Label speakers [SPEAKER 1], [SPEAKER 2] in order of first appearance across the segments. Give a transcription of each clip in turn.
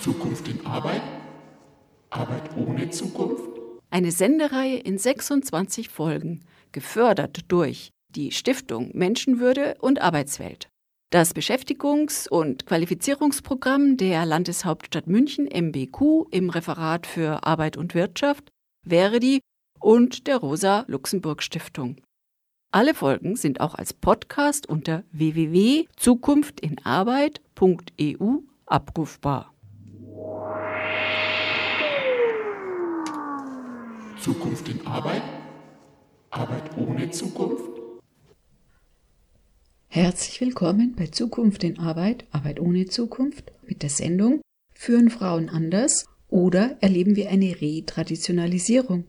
[SPEAKER 1] Zukunft in Arbeit? Arbeit ohne Zukunft?
[SPEAKER 2] Eine Sendereihe in 26 Folgen, gefördert durch die Stiftung Menschenwürde und Arbeitswelt. Das Beschäftigungs- und Qualifizierungsprogramm der Landeshauptstadt München MBQ im Referat für Arbeit und Wirtschaft, Verdi und der Rosa-Luxemburg-Stiftung. Alle Folgen sind auch als Podcast unter www.zukunftinarbeit.eu abrufbar.
[SPEAKER 1] Zukunft in Arbeit? Arbeit ohne Zukunft?
[SPEAKER 2] Herzlich willkommen bei Zukunft in Arbeit, Arbeit ohne Zukunft mit der Sendung Führen Frauen anders oder erleben wir eine Retraditionalisierung?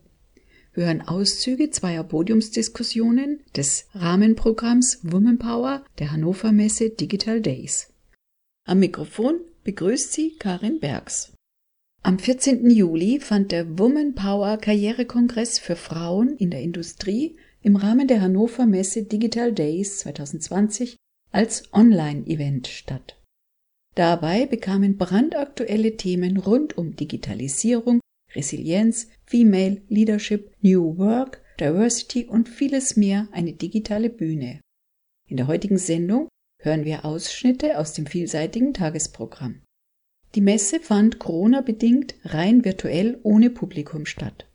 [SPEAKER 2] Wir hören Auszüge zweier Podiumsdiskussionen des Rahmenprogramms Woman Power der Hannover Messe Digital Days. Am Mikrofon begrüßt sie Karin Bergs. Am 14. Juli fand der Woman Power Karrierekongress für Frauen in der Industrie im Rahmen der Hannover Messe Digital Days 2020 als Online-Event statt. Dabei bekamen brandaktuelle Themen rund um Digitalisierung, Resilienz, Female Leadership, New Work, Diversity und vieles mehr eine digitale Bühne. In der heutigen Sendung hören wir Ausschnitte aus dem vielseitigen Tagesprogramm. Die Messe fand Corona-bedingt rein virtuell ohne Publikum statt.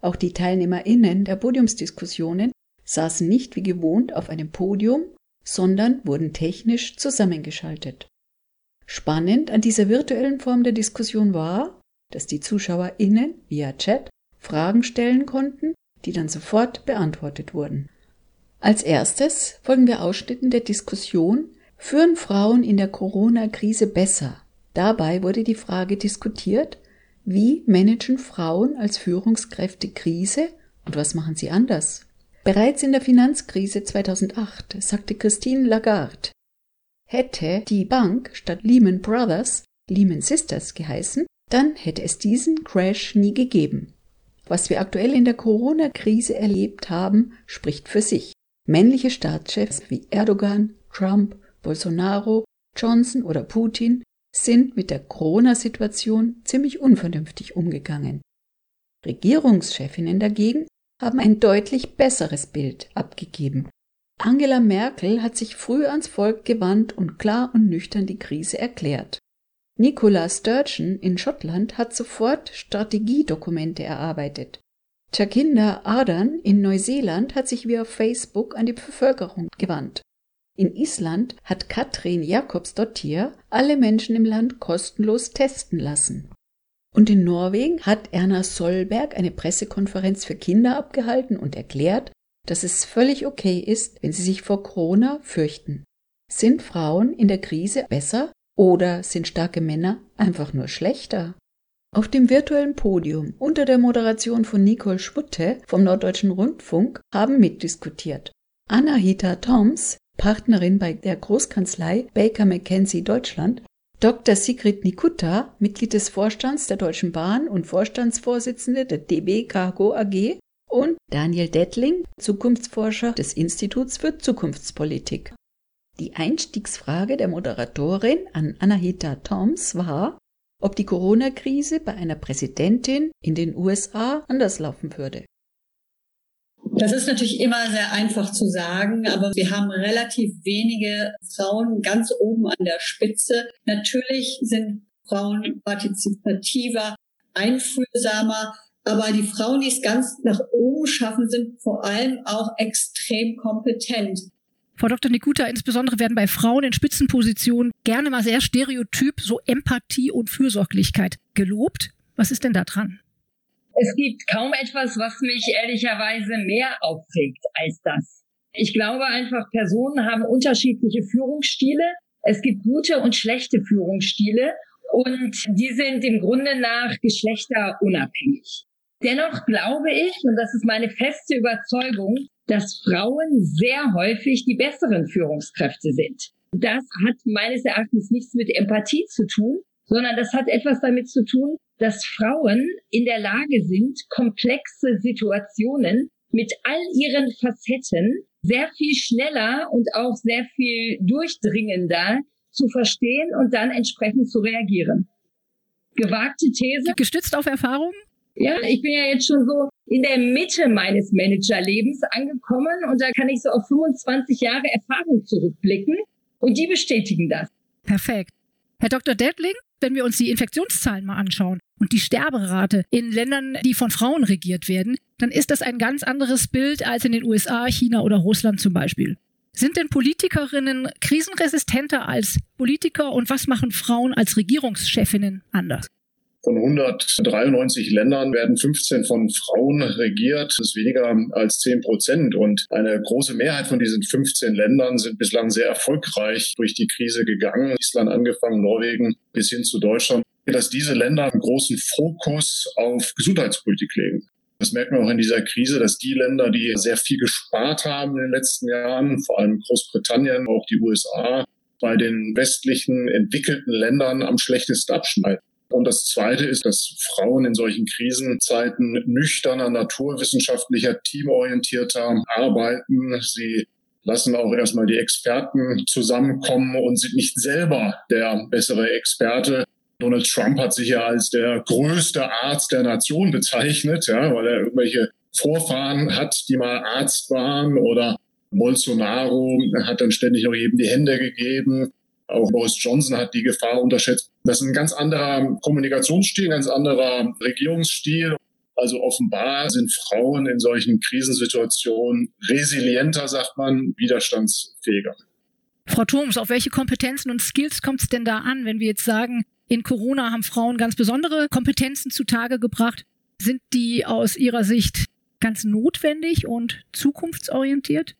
[SPEAKER 2] Auch die TeilnehmerInnen der Podiumsdiskussionen saßen nicht wie gewohnt auf einem Podium, sondern wurden technisch zusammengeschaltet. Spannend an dieser virtuellen Form der Diskussion war, dass die ZuschauerInnen via Chat Fragen stellen konnten, die dann sofort beantwortet wurden. Als erstes folgen wir Ausschnitten der Diskussion Führen Frauen in der Corona-Krise besser? Dabei wurde die Frage diskutiert, wie managen Frauen als Führungskräfte Krise und was machen sie anders? Bereits in der Finanzkrise 2008 sagte Christine Lagarde, hätte die Bank statt Lehman Brothers Lehman Sisters geheißen, dann hätte es diesen Crash nie gegeben. Was wir aktuell in der Corona-Krise erlebt haben, spricht für sich. Männliche Staatschefs wie Erdogan, Trump, Bolsonaro, Johnson oder Putin sind mit der Corona-Situation ziemlich unvernünftig umgegangen. Regierungschefinnen dagegen haben ein deutlich besseres Bild abgegeben. Angela Merkel hat sich früh ans Volk gewandt und klar und nüchtern die Krise erklärt. Nicola Sturgeon in Schottland hat sofort Strategiedokumente erarbeitet. Jacinda Ardern in Neuseeland hat sich via Facebook an die Bevölkerung gewandt. In Island hat Katrin Jakobsdottir alle Menschen im Land kostenlos testen lassen. Und in Norwegen hat Erna Solberg eine Pressekonferenz für Kinder abgehalten und erklärt, dass es völlig okay ist, wenn sie sich vor Corona fürchten. Sind Frauen in der Krise besser oder sind starke Männer einfach nur schlechter? Auf dem virtuellen Podium unter der Moderation von Nicole Schwutte vom Norddeutschen Rundfunk haben mitdiskutiert Anahita Toms, Partnerin bei der Großkanzlei Baker McKenzie Deutschland, Dr. Sigrid Nikutta, Mitglied des Vorstands der Deutschen Bahn und Vorstandsvorsitzende der DB Cargo AG und Daniel Dettling, Zukunftsforscher des Instituts für Zukunftspolitik. Die Einstiegsfrage der Moderatorin an Anahita Toms war, ob die Corona-Krise bei einer Präsidentin in den USA anders laufen würde.
[SPEAKER 3] Das ist natürlich immer sehr einfach zu sagen, aber wir haben relativ wenige Frauen ganz oben an der Spitze. Natürlich sind Frauen partizipativer, einfühlsamer, aber die Frauen, die es ganz nach oben schaffen, sind vor allem auch extrem kompetent.
[SPEAKER 4] Frau Dr. Nikuta, insbesondere werden bei Frauen in Spitzenpositionen gerne mal sehr stereotyp so Empathie und Fürsorglichkeit gelobt. Was ist denn da dran?
[SPEAKER 5] Es gibt kaum etwas, was mich ehrlicherweise mehr aufregt als das. Ich glaube einfach, Personen haben unterschiedliche Führungsstile. Es gibt gute und schlechte Führungsstile und die sind im Grunde nach geschlechterunabhängig. Dennoch glaube ich, und das ist meine feste Überzeugung, dass Frauen sehr häufig die besseren Führungskräfte sind. Das hat meines Erachtens nichts mit Empathie zu tun, sondern das hat etwas damit zu tun, dass Frauen in der Lage sind, komplexe Situationen mit all ihren Facetten sehr viel schneller und auch sehr viel durchdringender zu verstehen und dann entsprechend zu reagieren. Gewagte These.
[SPEAKER 4] Gestützt auf Erfahrung?
[SPEAKER 5] Ja, ich bin ja jetzt schon so in der Mitte meines Managerlebens angekommen und da kann ich so auf 25 Jahre Erfahrung zurückblicken und die bestätigen das.
[SPEAKER 4] Perfekt. Herr Dr. Dettling, wenn wir uns die Infektionszahlen mal anschauen und die Sterberate in Ländern, die von Frauen regiert werden, dann ist das ein ganz anderes Bild als in den USA, China oder Russland zum Beispiel. Sind denn Politikerinnen krisenresistenter als Politiker und was machen Frauen als Regierungschefinnen anders?
[SPEAKER 6] Von 193 Ländern werden 15 von Frauen regiert. Das ist weniger als 10 Prozent. Und eine große Mehrheit von diesen 15 Ländern sind bislang sehr erfolgreich durch die Krise gegangen. Island angefangen, Norwegen bis hin zu Deutschland. Dass diese Länder einen großen Fokus auf Gesundheitspolitik legen. Das merkt man auch in dieser Krise, dass die Länder, die sehr viel gespart haben in den letzten Jahren, vor allem Großbritannien, auch die USA, bei den westlichen entwickelten Ländern am schlechtesten abschneiden. Und das Zweite ist, dass Frauen in solchen Krisenzeiten nüchterner, naturwissenschaftlicher, teamorientierter arbeiten. Sie lassen auch erstmal die Experten zusammenkommen und sind nicht selber der bessere Experte. Donald Trump hat sich ja als der größte Arzt der Nation bezeichnet, ja, weil er irgendwelche Vorfahren hat, die mal Arzt waren oder Bolsonaro hat dann ständig auch jedem die Hände gegeben. Auch Boris Johnson hat die Gefahr unterschätzt. Das ist ein ganz anderer Kommunikationsstil, ein ganz anderer Regierungsstil. Also offenbar sind Frauen in solchen Krisensituationen resilienter, sagt man, widerstandsfähiger.
[SPEAKER 4] Frau Thoms, auf welche Kompetenzen und Skills kommt es denn da an, wenn wir jetzt sagen, in Corona haben Frauen ganz besondere Kompetenzen zutage gebracht? Sind die aus Ihrer Sicht ganz notwendig und zukunftsorientiert?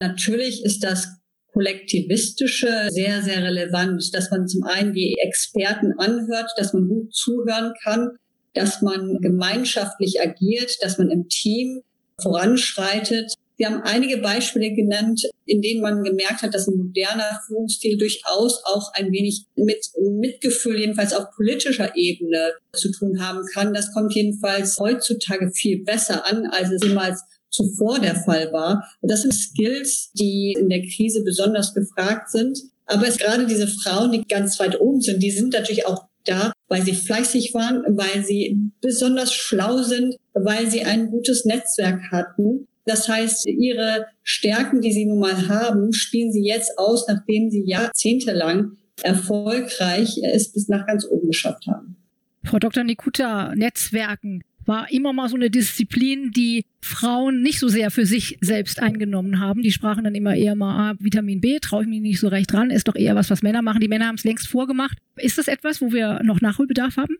[SPEAKER 3] Natürlich ist das kollektivistische sehr, sehr relevant, dass man zum einen die Experten anhört, dass man gut zuhören kann, dass man gemeinschaftlich agiert, dass man im Team voranschreitet. Wir haben einige Beispiele genannt, in denen man gemerkt hat, dass ein moderner Führungsstil durchaus auch ein wenig mit Mitgefühl, jedenfalls auf politischer Ebene zu tun haben kann. Das kommt jedenfalls heutzutage viel besser an, als es jemals zuvor der Fall war. Das sind Skills, die in der Krise besonders gefragt sind. Aber es gerade diese Frauen, die ganz weit oben sind, die sind natürlich auch da, weil sie fleißig waren, weil sie besonders schlau sind, weil sie ein gutes Netzwerk hatten. Das heißt, ihre Stärken, die sie nun mal haben, spielen sie jetzt aus, nachdem sie jahrzehntelang erfolgreich es bis nach ganz oben geschafft haben.
[SPEAKER 4] Frau Dr. Nikuta, Netzwerken war immer mal so eine Disziplin, die Frauen nicht so sehr für sich selbst eingenommen haben. Die sprachen dann immer eher mal, ah, Vitamin B, traue ich mich nicht so recht dran, ist doch eher was, was Männer machen. Die Männer haben es längst vorgemacht. Ist das etwas, wo wir noch Nachholbedarf haben?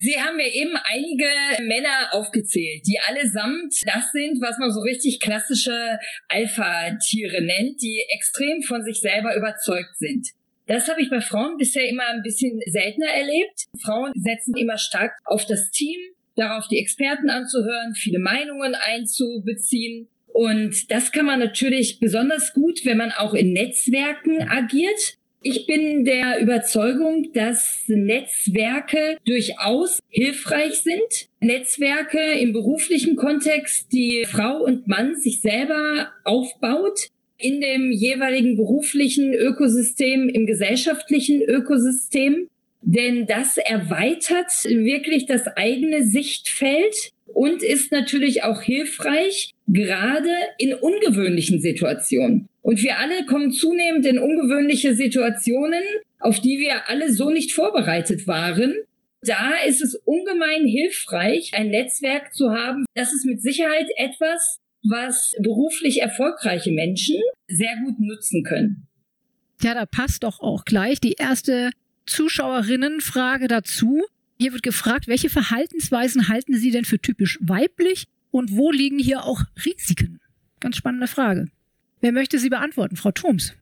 [SPEAKER 5] Sie haben mir eben einige Männer aufgezählt, die allesamt das sind, was man so richtig klassische Alpha-Tiere nennt, die extrem von sich selber überzeugt sind. Das habe ich bei Frauen bisher immer ein bisschen seltener erlebt. Frauen setzen immer stark auf das Team, darauf die Experten anzuhören, viele Meinungen einzubeziehen. Und das kann man natürlich besonders gut, wenn man auch in Netzwerken agiert. Ich bin der Überzeugung, dass Netzwerke durchaus hilfreich sind. Netzwerke im beruflichen Kontext, die Frau und Mann sich selber aufbaut, in dem jeweiligen beruflichen Ökosystem, im gesellschaftlichen Ökosystem. Denn das erweitert wirklich das eigene Sichtfeld und ist natürlich auch hilfreich, gerade in ungewöhnlichen Situationen. Und wir alle kommen zunehmend in ungewöhnliche Situationen, auf die wir alle so nicht vorbereitet waren. Da ist es ungemein hilfreich, ein Netzwerk zu haben. Das ist mit Sicherheit etwas, was beruflich erfolgreiche Menschen sehr gut nutzen können.
[SPEAKER 4] Ja, da passt doch auch gleich die erste Zuschauerinnenfrage dazu. Hier wird gefragt, welche Verhaltensweisen halten Sie denn für typisch weiblich und wo liegen hier auch Risiken? Ganz spannende Frage. Wer möchte sie beantworten? Frau Thoms.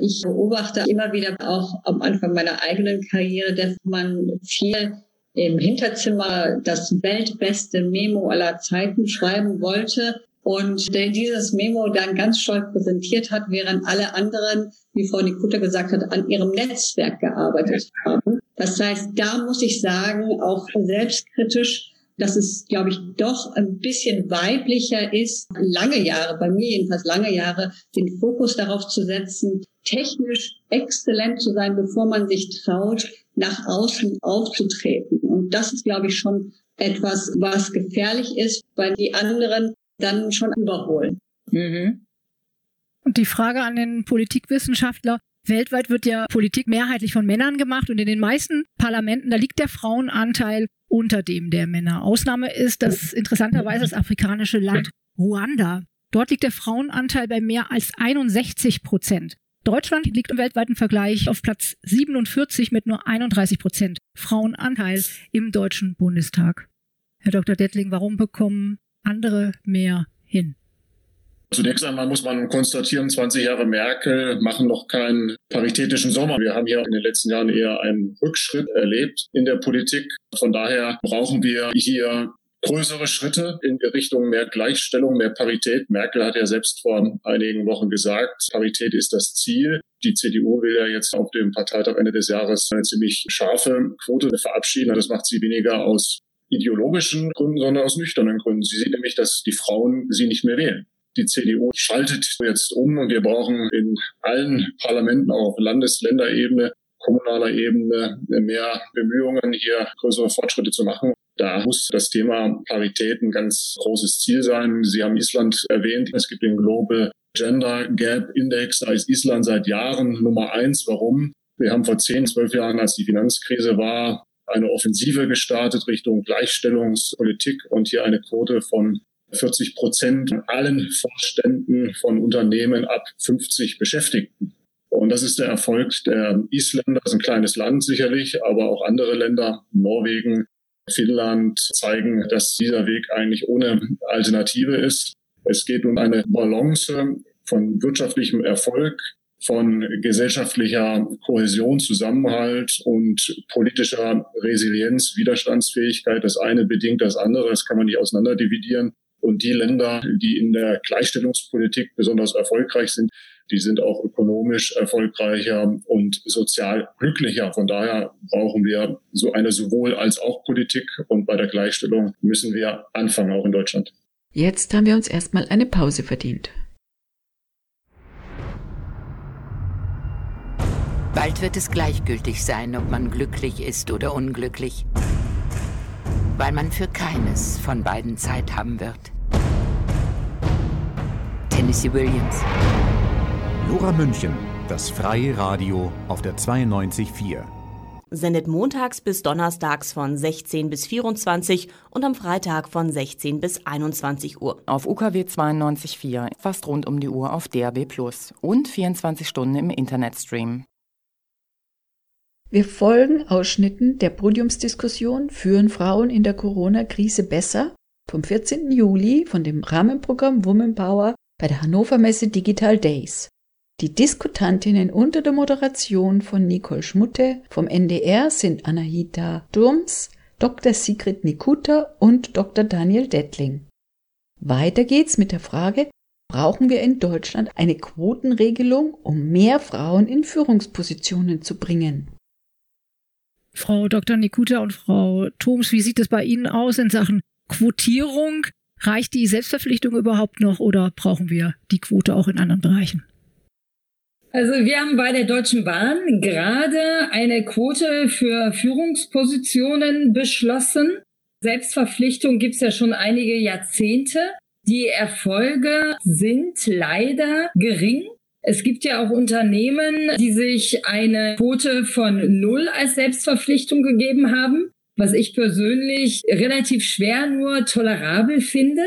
[SPEAKER 3] Ich beobachte immer wieder auch am Anfang meiner eigenen Karriere, dass man viel im Hinterzimmer das weltbeste Memo aller Zeiten schreiben wollte und der dieses Memo dann ganz stolz präsentiert hat, während alle anderen, wie Frau Nikuta gesagt hat, an ihrem Netzwerk gearbeitet haben. Das heißt, da muss ich sagen, auch selbstkritisch, dass es, glaube ich, doch ein bisschen weiblicher ist, lange Jahre, bei mir jedenfalls lange Jahre, den Fokus darauf zu setzen, technisch exzellent zu sein, bevor man sich traut, nach außen aufzutreten. Und das ist, glaube ich, schon etwas, was gefährlich ist, weil die anderen dann schon überholen. Mhm.
[SPEAKER 4] Und die Frage an den Politikwissenschaftler, weltweit wird ja Politik mehrheitlich von Männern gemacht und in den meisten Parlamenten, da liegt der Frauenanteil unter dem der Männer. Ausnahme ist das interessanterweise das afrikanische Land Ruanda. Dort liegt der Frauenanteil bei mehr als 61 Prozent. Deutschland liegt im weltweiten Vergleich auf Platz 47 mit nur 31 Prozent Frauenanteil im Deutschen Bundestag. Herr Dr. Dettling, warum bekommen andere mehr hin?
[SPEAKER 6] Zunächst einmal muss man konstatieren, 20 Jahre Merkel machen noch keinen paritätischen Sommer. Wir haben hier in den letzten Jahren eher einen Rückschritt erlebt in der Politik. Von daher brauchen wir hier größere Schritte in Richtung mehr Gleichstellung, mehr Parität. Merkel hat ja selbst vor einigen Wochen gesagt, Parität ist das Ziel. Die CDU will ja jetzt auf dem Parteitag Ende des Jahres eine ziemlich scharfe Quote verabschieden. Das macht sie weniger aus ideologischen Gründen, sondern aus nüchternen Gründen. Sie sieht nämlich, dass die Frauen sie nicht mehr wählen. Die CDU schaltet jetzt um und wir brauchen in allen Parlamenten, auch auf Landes-, Länderebene, kommunaler Ebene mehr Bemühungen, hier größere Fortschritte zu machen. Da muss das Thema Parität ein ganz großes Ziel sein. Sie haben Island erwähnt. Es gibt den Global Gender Gap Index. Da ist Island seit Jahren Nummer eins. Warum? Wir haben vor zehn, zwölf Jahren, als die Finanzkrise war, eine Offensive gestartet Richtung Gleichstellungspolitik und hier eine Quote von 40 Prozent allen Vorständen von Unternehmen ab 50 Beschäftigten. Und das ist der Erfolg der Isländer. Das ist ein kleines Land sicherlich, aber auch andere Länder, Norwegen, Finnland, zeigen, dass dieser Weg eigentlich ohne Alternative ist. Es geht um eine Balance von wirtschaftlichem Erfolg, von gesellschaftlicher Kohäsion, Zusammenhalt und politischer Resilienz, Widerstandsfähigkeit. Das eine bedingt das andere, das kann man nicht auseinanderdividieren. Und die Länder, die in der Gleichstellungspolitik besonders erfolgreich sind, die sind auch ökonomisch erfolgreicher und sozial glücklicher. Von daher brauchen wir so eine sowohl als auch Politik und bei der Gleichstellung müssen wir anfangen, auch in Deutschland.
[SPEAKER 2] Jetzt haben wir uns erstmal eine Pause verdient.
[SPEAKER 7] Bald wird es gleichgültig sein, ob man glücklich ist oder unglücklich weil man für keines von beiden Zeit haben wird. Tennessee Williams.
[SPEAKER 8] Lora München, das freie Radio auf der 92.4.
[SPEAKER 9] Sendet montags bis donnerstags von 16 bis 24 und am Freitag von 16 bis 21 Uhr.
[SPEAKER 10] Auf UKW 92.4, fast rund um die Uhr auf DRB Plus und 24 Stunden im Internetstream.
[SPEAKER 2] Wir folgen Ausschnitten der Podiumsdiskussion Führen Frauen in der Corona-Krise besser vom 14. Juli von dem Rahmenprogramm Woman Power bei der Hannover Messe Digital Days. Die Diskutantinnen unter der Moderation von Nicole Schmutte vom NDR sind Anahita Durms, Dr. Sigrid Nikuta und Dr. Daniel Dettling. Weiter geht's mit der Frage, brauchen wir in Deutschland eine Quotenregelung, um mehr Frauen in Führungspositionen zu bringen?
[SPEAKER 4] Frau Dr. Nikuta und Frau Thoms, wie sieht es bei Ihnen aus in Sachen Quotierung? Reicht die Selbstverpflichtung überhaupt noch oder brauchen wir die Quote auch in anderen Bereichen?
[SPEAKER 5] Also wir haben bei der Deutschen Bahn gerade eine Quote für Führungspositionen beschlossen. Selbstverpflichtung gibt es ja schon einige Jahrzehnte. Die Erfolge sind leider gering. Es gibt ja auch Unternehmen, die sich eine Quote von null als Selbstverpflichtung gegeben haben, was ich persönlich relativ schwer nur tolerabel finde.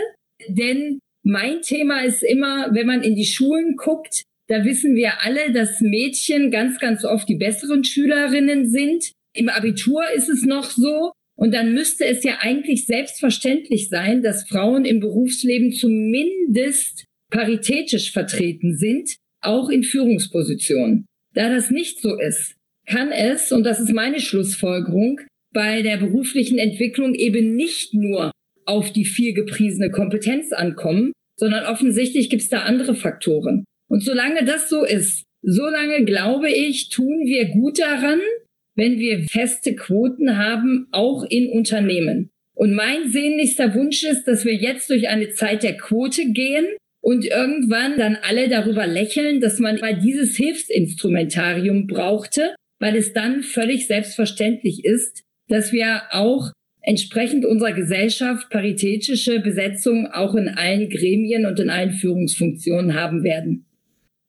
[SPEAKER 5] Denn mein Thema ist immer, wenn man in die Schulen guckt, da wissen wir alle, dass Mädchen ganz, ganz oft die besseren Schülerinnen sind. Im Abitur ist es noch so. Und dann müsste es ja eigentlich selbstverständlich sein, dass Frauen im Berufsleben zumindest paritätisch vertreten sind auch in Führungspositionen. Da das nicht so ist, kann es, und das ist meine Schlussfolgerung, bei der beruflichen Entwicklung eben nicht nur auf die viel gepriesene Kompetenz ankommen, sondern offensichtlich gibt es da andere Faktoren. Und solange das so ist, solange glaube ich, tun wir gut daran, wenn wir feste Quoten haben, auch in Unternehmen. Und mein sehnlichster Wunsch ist, dass wir jetzt durch eine Zeit der Quote gehen, und irgendwann dann alle darüber lächeln, dass man mal dieses Hilfsinstrumentarium brauchte, weil es dann völlig selbstverständlich ist, dass wir auch entsprechend unserer Gesellschaft paritätische Besetzung auch in allen Gremien und in allen Führungsfunktionen haben werden.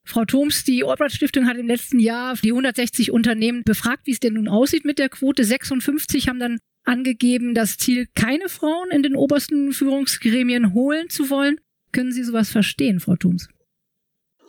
[SPEAKER 4] Frau Thoms, die Ortbrand Stiftung hat im letzten Jahr die 160 Unternehmen befragt, wie es denn nun aussieht mit der Quote. 56 haben dann angegeben, das Ziel, keine Frauen in den obersten Führungsgremien holen zu wollen. Können Sie sowas verstehen, Frau Thoms?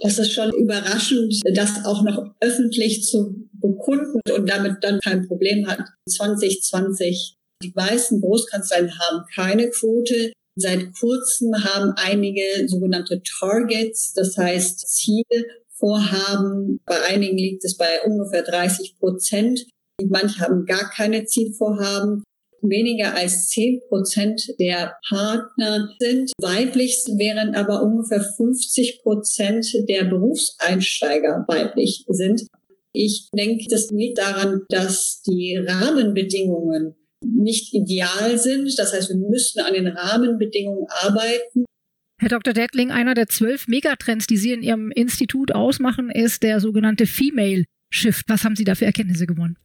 [SPEAKER 3] Das ist schon überraschend, das auch noch öffentlich zu bekunden und damit dann kein Problem hat. 2020 die meisten Großkanzleien haben keine Quote. Seit kurzem haben einige sogenannte Targets, das heißt Ziele, Vorhaben. Bei einigen liegt es bei ungefähr 30 Prozent. Manche haben gar keine Zielvorhaben. Weniger als 10 Prozent der Partner sind weiblich, während aber ungefähr 50 Prozent der Berufseinsteiger weiblich sind. Ich denke, das liegt daran, dass die Rahmenbedingungen nicht ideal sind. Das heißt, wir müssten an den Rahmenbedingungen arbeiten.
[SPEAKER 4] Herr Dr. Dettling, einer der zwölf Megatrends, die Sie in Ihrem Institut ausmachen, ist der sogenannte Female Shift. Was haben Sie da für Erkenntnisse gewonnen?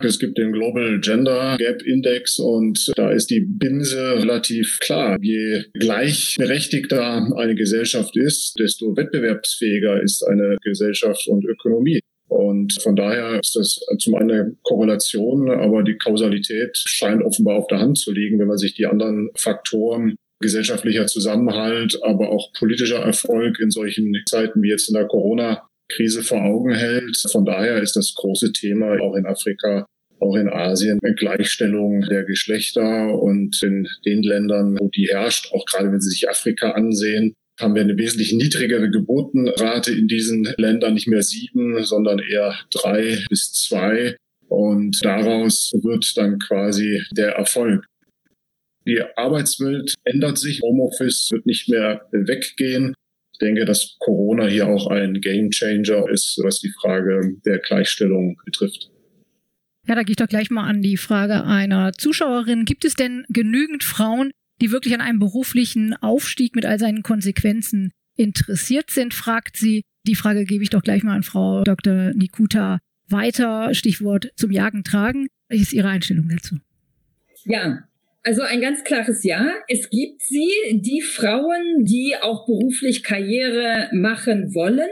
[SPEAKER 6] Es gibt den Global Gender Gap Index und da ist die Binse relativ klar. Je gleichberechtigter eine Gesellschaft ist, desto wettbewerbsfähiger ist eine Gesellschaft und Ökonomie. Und von daher ist das zum einen eine Korrelation, aber die Kausalität scheint offenbar auf der Hand zu liegen, wenn man sich die anderen Faktoren gesellschaftlicher Zusammenhalt, aber auch politischer Erfolg in solchen Zeiten wie jetzt in der Corona-Krise vor Augen hält. Von daher ist das große Thema auch in Afrika auch in Asien Gleichstellung der Geschlechter und in den Ländern, wo die herrscht, auch gerade wenn Sie sich Afrika ansehen, haben wir eine wesentlich niedrigere Geburtenrate in diesen Ländern, nicht mehr sieben, sondern eher drei bis zwei. Und daraus wird dann quasi der Erfolg. Die Arbeitswelt ändert sich. Homeoffice wird nicht mehr weggehen. Ich denke, dass Corona hier auch ein Gamechanger ist, was die Frage der Gleichstellung betrifft.
[SPEAKER 4] Ja, da gehe ich doch gleich mal an die Frage einer Zuschauerin. Gibt es denn genügend Frauen, die wirklich an einem beruflichen Aufstieg mit all seinen Konsequenzen interessiert sind, fragt sie. Die Frage gebe ich doch gleich mal an Frau Dr. Nikuta weiter. Stichwort zum Jagen tragen. Welche ist Ihre Einstellung dazu?
[SPEAKER 5] Ja, also ein ganz klares Ja. Es gibt sie, die Frauen, die auch beruflich Karriere machen wollen.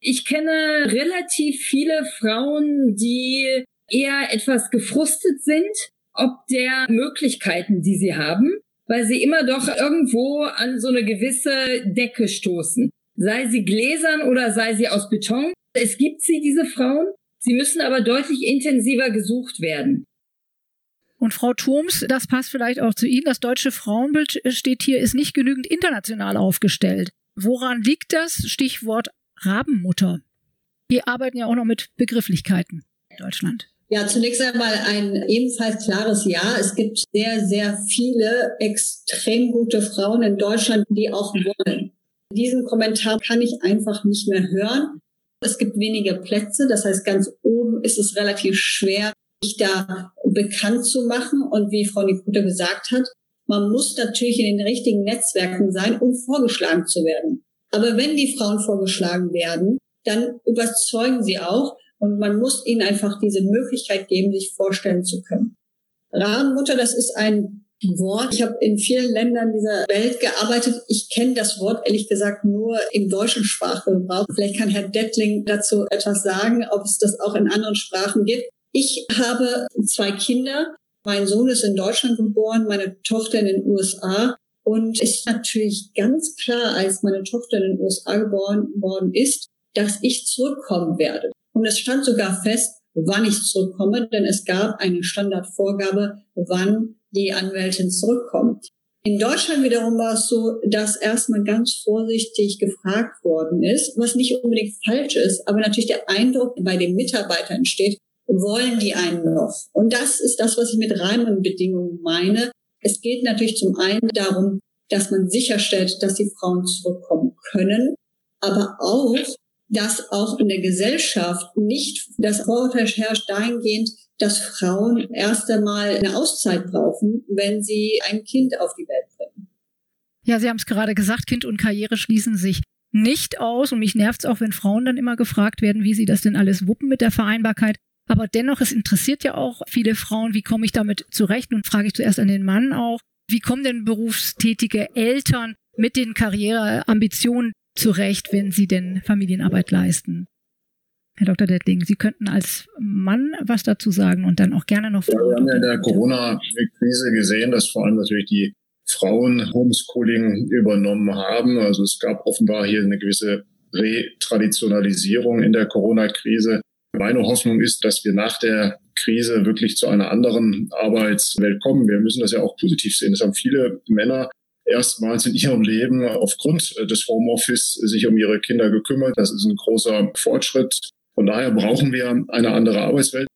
[SPEAKER 5] Ich kenne relativ viele Frauen, die eher etwas gefrustet sind, ob der Möglichkeiten, die sie haben weil sie immer doch irgendwo an so eine gewisse Decke stoßen. Sei sie gläsern oder sei sie aus Beton. Es gibt sie, diese Frauen. Sie müssen aber deutlich intensiver gesucht werden.
[SPEAKER 4] Und Frau Thoms, das passt vielleicht auch zu Ihnen, das deutsche Frauenbild steht hier, ist nicht genügend international aufgestellt. Woran liegt das? Stichwort Rabenmutter. Wir arbeiten ja auch noch mit Begrifflichkeiten in Deutschland.
[SPEAKER 3] Ja, zunächst einmal ein ebenfalls klares Ja. Es gibt sehr, sehr viele extrem gute Frauen in Deutschland, die auch wollen. Diesen Kommentar kann ich einfach nicht mehr hören. Es gibt wenige Plätze, das heißt, ganz oben ist es relativ schwer, sich da bekannt zu machen. Und wie Frau Nikute gesagt hat, man muss natürlich in den richtigen Netzwerken sein, um vorgeschlagen zu werden. Aber wenn die Frauen vorgeschlagen werden, dann überzeugen sie auch. Und man muss ihnen einfach diese Möglichkeit geben, sich vorstellen zu können. Rahmenmutter, das ist ein Wort. Ich habe in vielen Ländern dieser Welt gearbeitet. Ich kenne das Wort ehrlich gesagt nur im deutschen Sprachgebrauch. Vielleicht kann Herr Dettling dazu etwas sagen, ob es das auch in anderen Sprachen gibt. Ich habe zwei Kinder. Mein Sohn ist in Deutschland geboren, meine Tochter in den USA. Und es ist natürlich ganz klar, als meine Tochter in den USA geboren worden ist, dass ich zurückkommen werde. Und es stand sogar fest, wann ich zurückkomme, denn es gab eine Standardvorgabe, wann die Anwältin zurückkommt. In Deutschland wiederum war es so, dass erstmal ganz vorsichtig gefragt worden ist, was nicht unbedingt falsch ist, aber natürlich der Eindruck bei den Mitarbeitern entsteht, wollen die einen noch? Und das ist das, was ich mit Rahmenbedingungen meine. Es geht natürlich zum einen darum, dass man sicherstellt, dass die Frauen zurückkommen können, aber auch, dass auch in der Gesellschaft nicht das Vorurteil herrscht dahingehend, dass Frauen erst einmal eine Auszeit brauchen, wenn sie ein Kind auf die Welt bringen.
[SPEAKER 4] Ja, Sie haben es gerade gesagt, Kind und Karriere schließen sich nicht aus und mich nervt es auch, wenn Frauen dann immer gefragt werden, wie sie das denn alles wuppen mit der Vereinbarkeit. Aber dennoch, es interessiert ja auch viele Frauen, wie komme ich damit zurecht? Nun frage ich zuerst an den Mann auch, wie kommen denn berufstätige Eltern mit den Karriereambitionen zurecht, wenn sie denn Familienarbeit leisten? Herr Dr. Dettling, Sie könnten als Mann was dazu sagen und dann auch gerne noch.
[SPEAKER 6] Ja, wir haben ja in der Corona-Krise gesehen, dass vor allem natürlich die Frauen Homeschooling übernommen haben. Also es gab offenbar hier eine gewisse Retraditionalisierung in der Corona-Krise. Meine Hoffnung ist, dass wir nach der Krise wirklich zu einer anderen Arbeitswelt kommen. Wir müssen das ja auch positiv sehen. Es haben viele Männer erstmals in ihrem Leben aufgrund des Homeoffice sich um ihre Kinder gekümmert. Das ist ein großer Fortschritt. Von daher brauchen wir eine andere Arbeitswelt.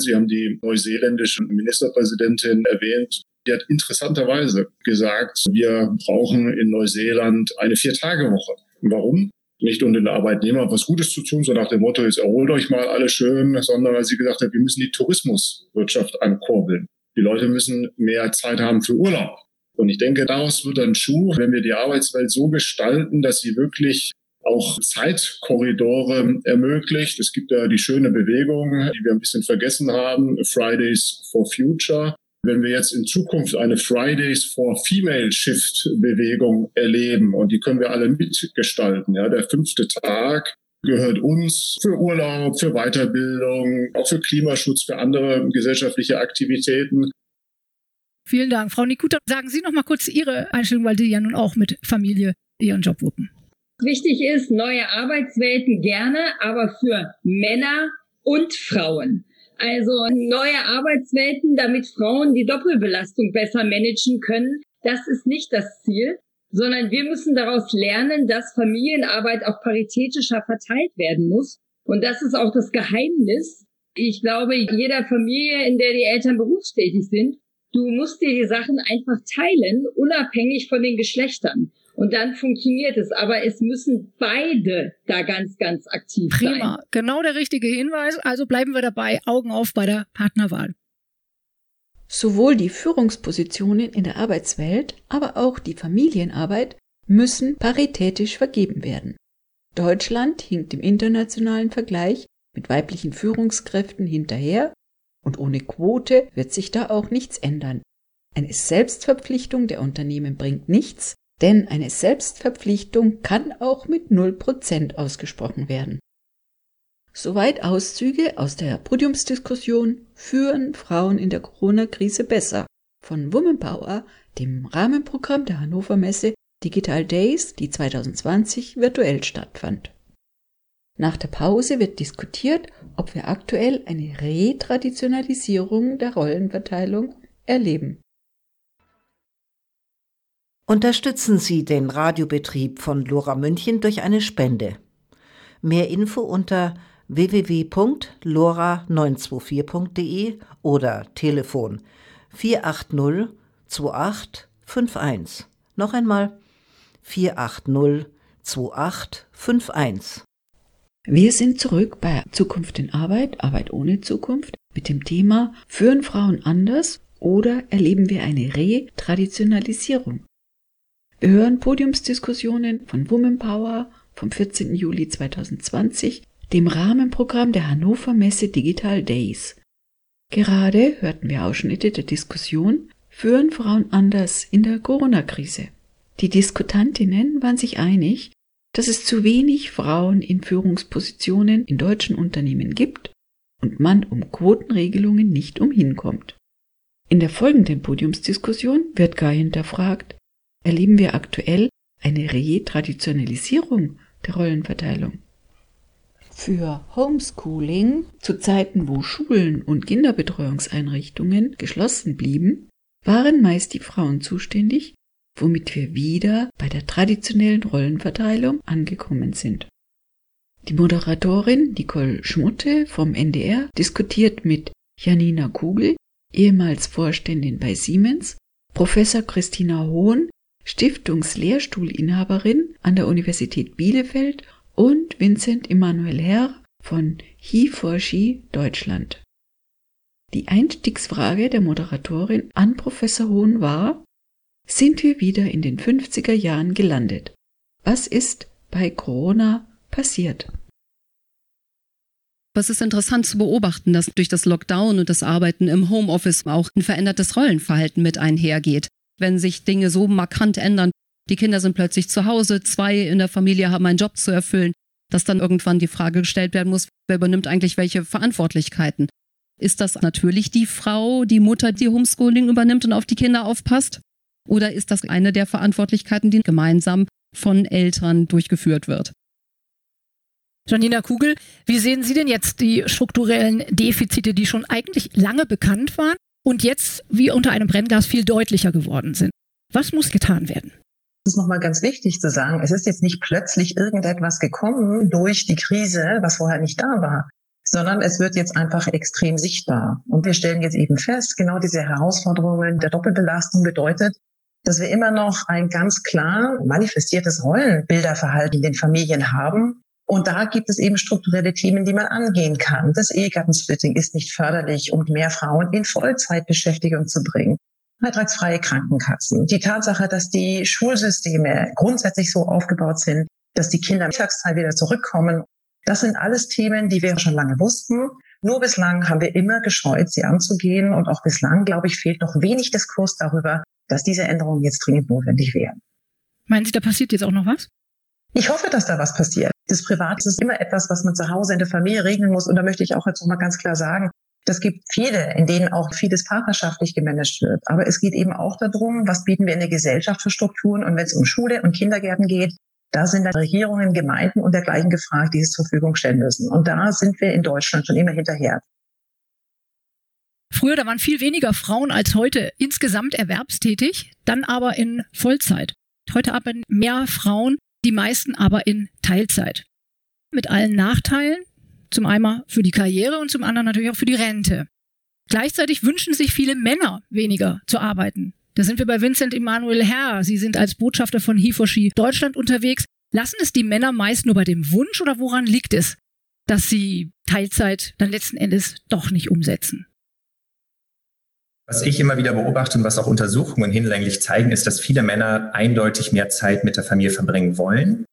[SPEAKER 6] Sie haben die neuseeländische Ministerpräsidentin erwähnt. Die hat interessanterweise gesagt, wir brauchen in Neuseeland eine Vier-Tage-Woche. Warum? Nicht um den Arbeitnehmern was Gutes zu tun, so nach dem Motto, jetzt erholt euch mal alle schön, sondern weil sie gesagt hat, wir müssen die Tourismuswirtschaft ankurbeln. Die Leute müssen mehr Zeit haben für Urlaub. Und ich denke, daraus wird ein Schuh, wenn wir die Arbeitswelt so gestalten, dass sie wirklich auch Zeitkorridore ermöglicht. Es gibt ja die schöne Bewegung, die wir ein bisschen vergessen haben, Fridays for Future. Wenn wir jetzt in Zukunft eine Fridays for Female Shift Bewegung erleben und die können wir alle mitgestalten, ja, der fünfte Tag gehört uns für Urlaub, für Weiterbildung, auch für Klimaschutz, für andere gesellschaftliche Aktivitäten.
[SPEAKER 4] Vielen Dank. Frau Nikuta, sagen Sie noch mal kurz Ihre Einstellung, weil Sie ja nun auch mit Familie Ihren Job wuppen.
[SPEAKER 5] Wichtig ist, neue Arbeitswelten gerne, aber für Männer und Frauen. Also neue Arbeitswelten, damit Frauen die Doppelbelastung besser managen können. Das ist nicht das Ziel, sondern wir müssen daraus lernen, dass Familienarbeit auch paritätischer verteilt werden muss. Und das ist auch das Geheimnis. Ich glaube, jeder Familie, in der die Eltern berufstätig sind, du musst dir die Sachen einfach teilen, unabhängig von den Geschlechtern. Und dann funktioniert es. Aber es müssen beide da ganz, ganz aktiv
[SPEAKER 4] Prima.
[SPEAKER 5] sein.
[SPEAKER 4] Prima. Genau der richtige Hinweis. Also bleiben wir dabei. Augen auf bei der Partnerwahl.
[SPEAKER 2] Sowohl die Führungspositionen in der Arbeitswelt, aber auch die Familienarbeit müssen paritätisch vergeben werden. Deutschland hinkt im internationalen Vergleich mit weiblichen Führungskräften hinterher und ohne Quote wird sich da auch nichts ändern. Eine Selbstverpflichtung der Unternehmen bringt nichts, denn eine Selbstverpflichtung kann auch mit 0% ausgesprochen werden. Soweit Auszüge aus der Podiumsdiskussion Führen Frauen in der Corona-Krise besser von Womanpower, dem Rahmenprogramm der Hannover Messe Digital Days, die 2020 virtuell stattfand. Nach der Pause wird diskutiert, ob wir aktuell eine Retraditionalisierung der Rollenverteilung erleben.
[SPEAKER 11] Unterstützen Sie den Radiobetrieb von Lora München durch eine Spende. Mehr Info unter www.lora924.de oder Telefon 480 2851. Noch einmal 480 2851.
[SPEAKER 2] Wir sind zurück bei Zukunft in Arbeit, Arbeit ohne Zukunft, mit dem Thema Führen Frauen anders oder erleben wir eine Retraditionalisierung? Wir hören Podiumsdiskussionen von Womanpower vom 14. Juli 2020, dem Rahmenprogramm der Hannover Messe Digital Days. Gerade hörten wir Ausschnitte der Diskussion Führen Frauen anders in der Corona-Krise. Die Diskutantinnen waren sich einig, dass es zu wenig Frauen in Führungspositionen in deutschen Unternehmen gibt und man um Quotenregelungen nicht umhinkommt. In der folgenden Podiumsdiskussion wird gar hinterfragt, erleben wir aktuell eine Retraditionalisierung der Rollenverteilung. Für Homeschooling zu Zeiten, wo Schulen und Kinderbetreuungseinrichtungen geschlossen blieben, waren meist die Frauen zuständig, womit wir wieder bei der traditionellen Rollenverteilung angekommen sind. Die Moderatorin Nicole Schmutte vom NDR diskutiert mit Janina Kugel, ehemals Vorständin bei Siemens, Professor Christina Hohn, Stiftungslehrstuhlinhaberin an der Universität Bielefeld und Vincent Emanuel Herr von He4She Deutschland. Die Einstiegsfrage der Moderatorin an Professor Hohn war, sind wir wieder in den 50er Jahren gelandet? Was ist bei Corona passiert.
[SPEAKER 12] Was ist interessant zu beobachten, dass durch das Lockdown und das Arbeiten im Homeoffice auch ein verändertes Rollenverhalten mit einhergeht. Wenn sich Dinge so markant ändern, die Kinder sind plötzlich zu Hause, zwei in der Familie haben einen Job zu erfüllen, dass dann irgendwann die Frage gestellt werden muss, wer übernimmt eigentlich welche Verantwortlichkeiten? Ist das natürlich die Frau, die Mutter, die Homeschooling übernimmt und auf die Kinder aufpasst? Oder ist das eine der Verantwortlichkeiten, die gemeinsam von Eltern durchgeführt wird?
[SPEAKER 4] Janina Kugel, wie sehen Sie denn jetzt die strukturellen Defizite, die schon eigentlich lange bekannt waren und jetzt wie unter einem Brennglas viel deutlicher geworden sind? Was muss getan werden?
[SPEAKER 13] Das ist nochmal ganz wichtig zu sagen. Es ist jetzt nicht plötzlich irgendetwas gekommen durch die Krise, was vorher nicht da war, sondern es wird jetzt einfach extrem sichtbar. Und wir stellen jetzt eben fest, genau diese Herausforderungen der Doppelbelastung bedeutet, dass wir immer noch ein ganz klar manifestiertes Rollenbilderverhalten in den Familien haben, und da gibt es eben strukturelle Themen, die man angehen kann. Das Ehegattensplitting ist nicht förderlich, um mehr Frauen in Vollzeitbeschäftigung zu bringen. Beitragsfreie Krankenkassen. Die Tatsache, dass die Schulsysteme grundsätzlich so aufgebaut sind, dass die Kinder Mittagszeit wieder zurückkommen. Das sind alles Themen, die wir schon lange wussten. Nur bislang haben wir immer gescheut, sie anzugehen. Und auch bislang, glaube ich, fehlt noch wenig Diskurs darüber, dass diese Änderungen jetzt dringend notwendig wären.
[SPEAKER 4] Meinen Sie, da passiert jetzt auch noch was?
[SPEAKER 13] Ich hoffe, dass da was passiert. Das Privat ist immer etwas, was man zu Hause in der Familie regeln muss. Und da möchte ich auch jetzt nochmal ganz klar sagen, das gibt viele, in denen auch vieles partnerschaftlich gemanagt wird. Aber es geht eben auch darum, was bieten wir in der Gesellschaft für Strukturen. Und wenn es um Schule und Kindergärten geht, da sind dann Regierungen, Gemeinden und dergleichen gefragt, die es zur Verfügung stellen müssen. Und da sind wir in Deutschland schon immer hinterher.
[SPEAKER 4] Früher, da waren viel weniger Frauen als heute insgesamt erwerbstätig, dann aber in Vollzeit. Heute arbeiten mehr Frauen die meisten aber in Teilzeit. Mit allen Nachteilen, zum einen für die Karriere und zum anderen natürlich auch für die Rente. Gleichzeitig wünschen sich viele Männer weniger zu arbeiten. Da sind wir bei Vincent Emanuel Herr. Sie sind als Botschafter von HeForShe Deutschland unterwegs. Lassen es die Männer meist nur bei dem Wunsch oder woran liegt es, dass sie Teilzeit dann letzten Endes doch nicht umsetzen?
[SPEAKER 14] Was ich immer wieder beobachte und was auch Untersuchungen hinlänglich zeigen, ist, dass viele Männer eindeutig mehr Zeit mit der Familie verbringen wollen.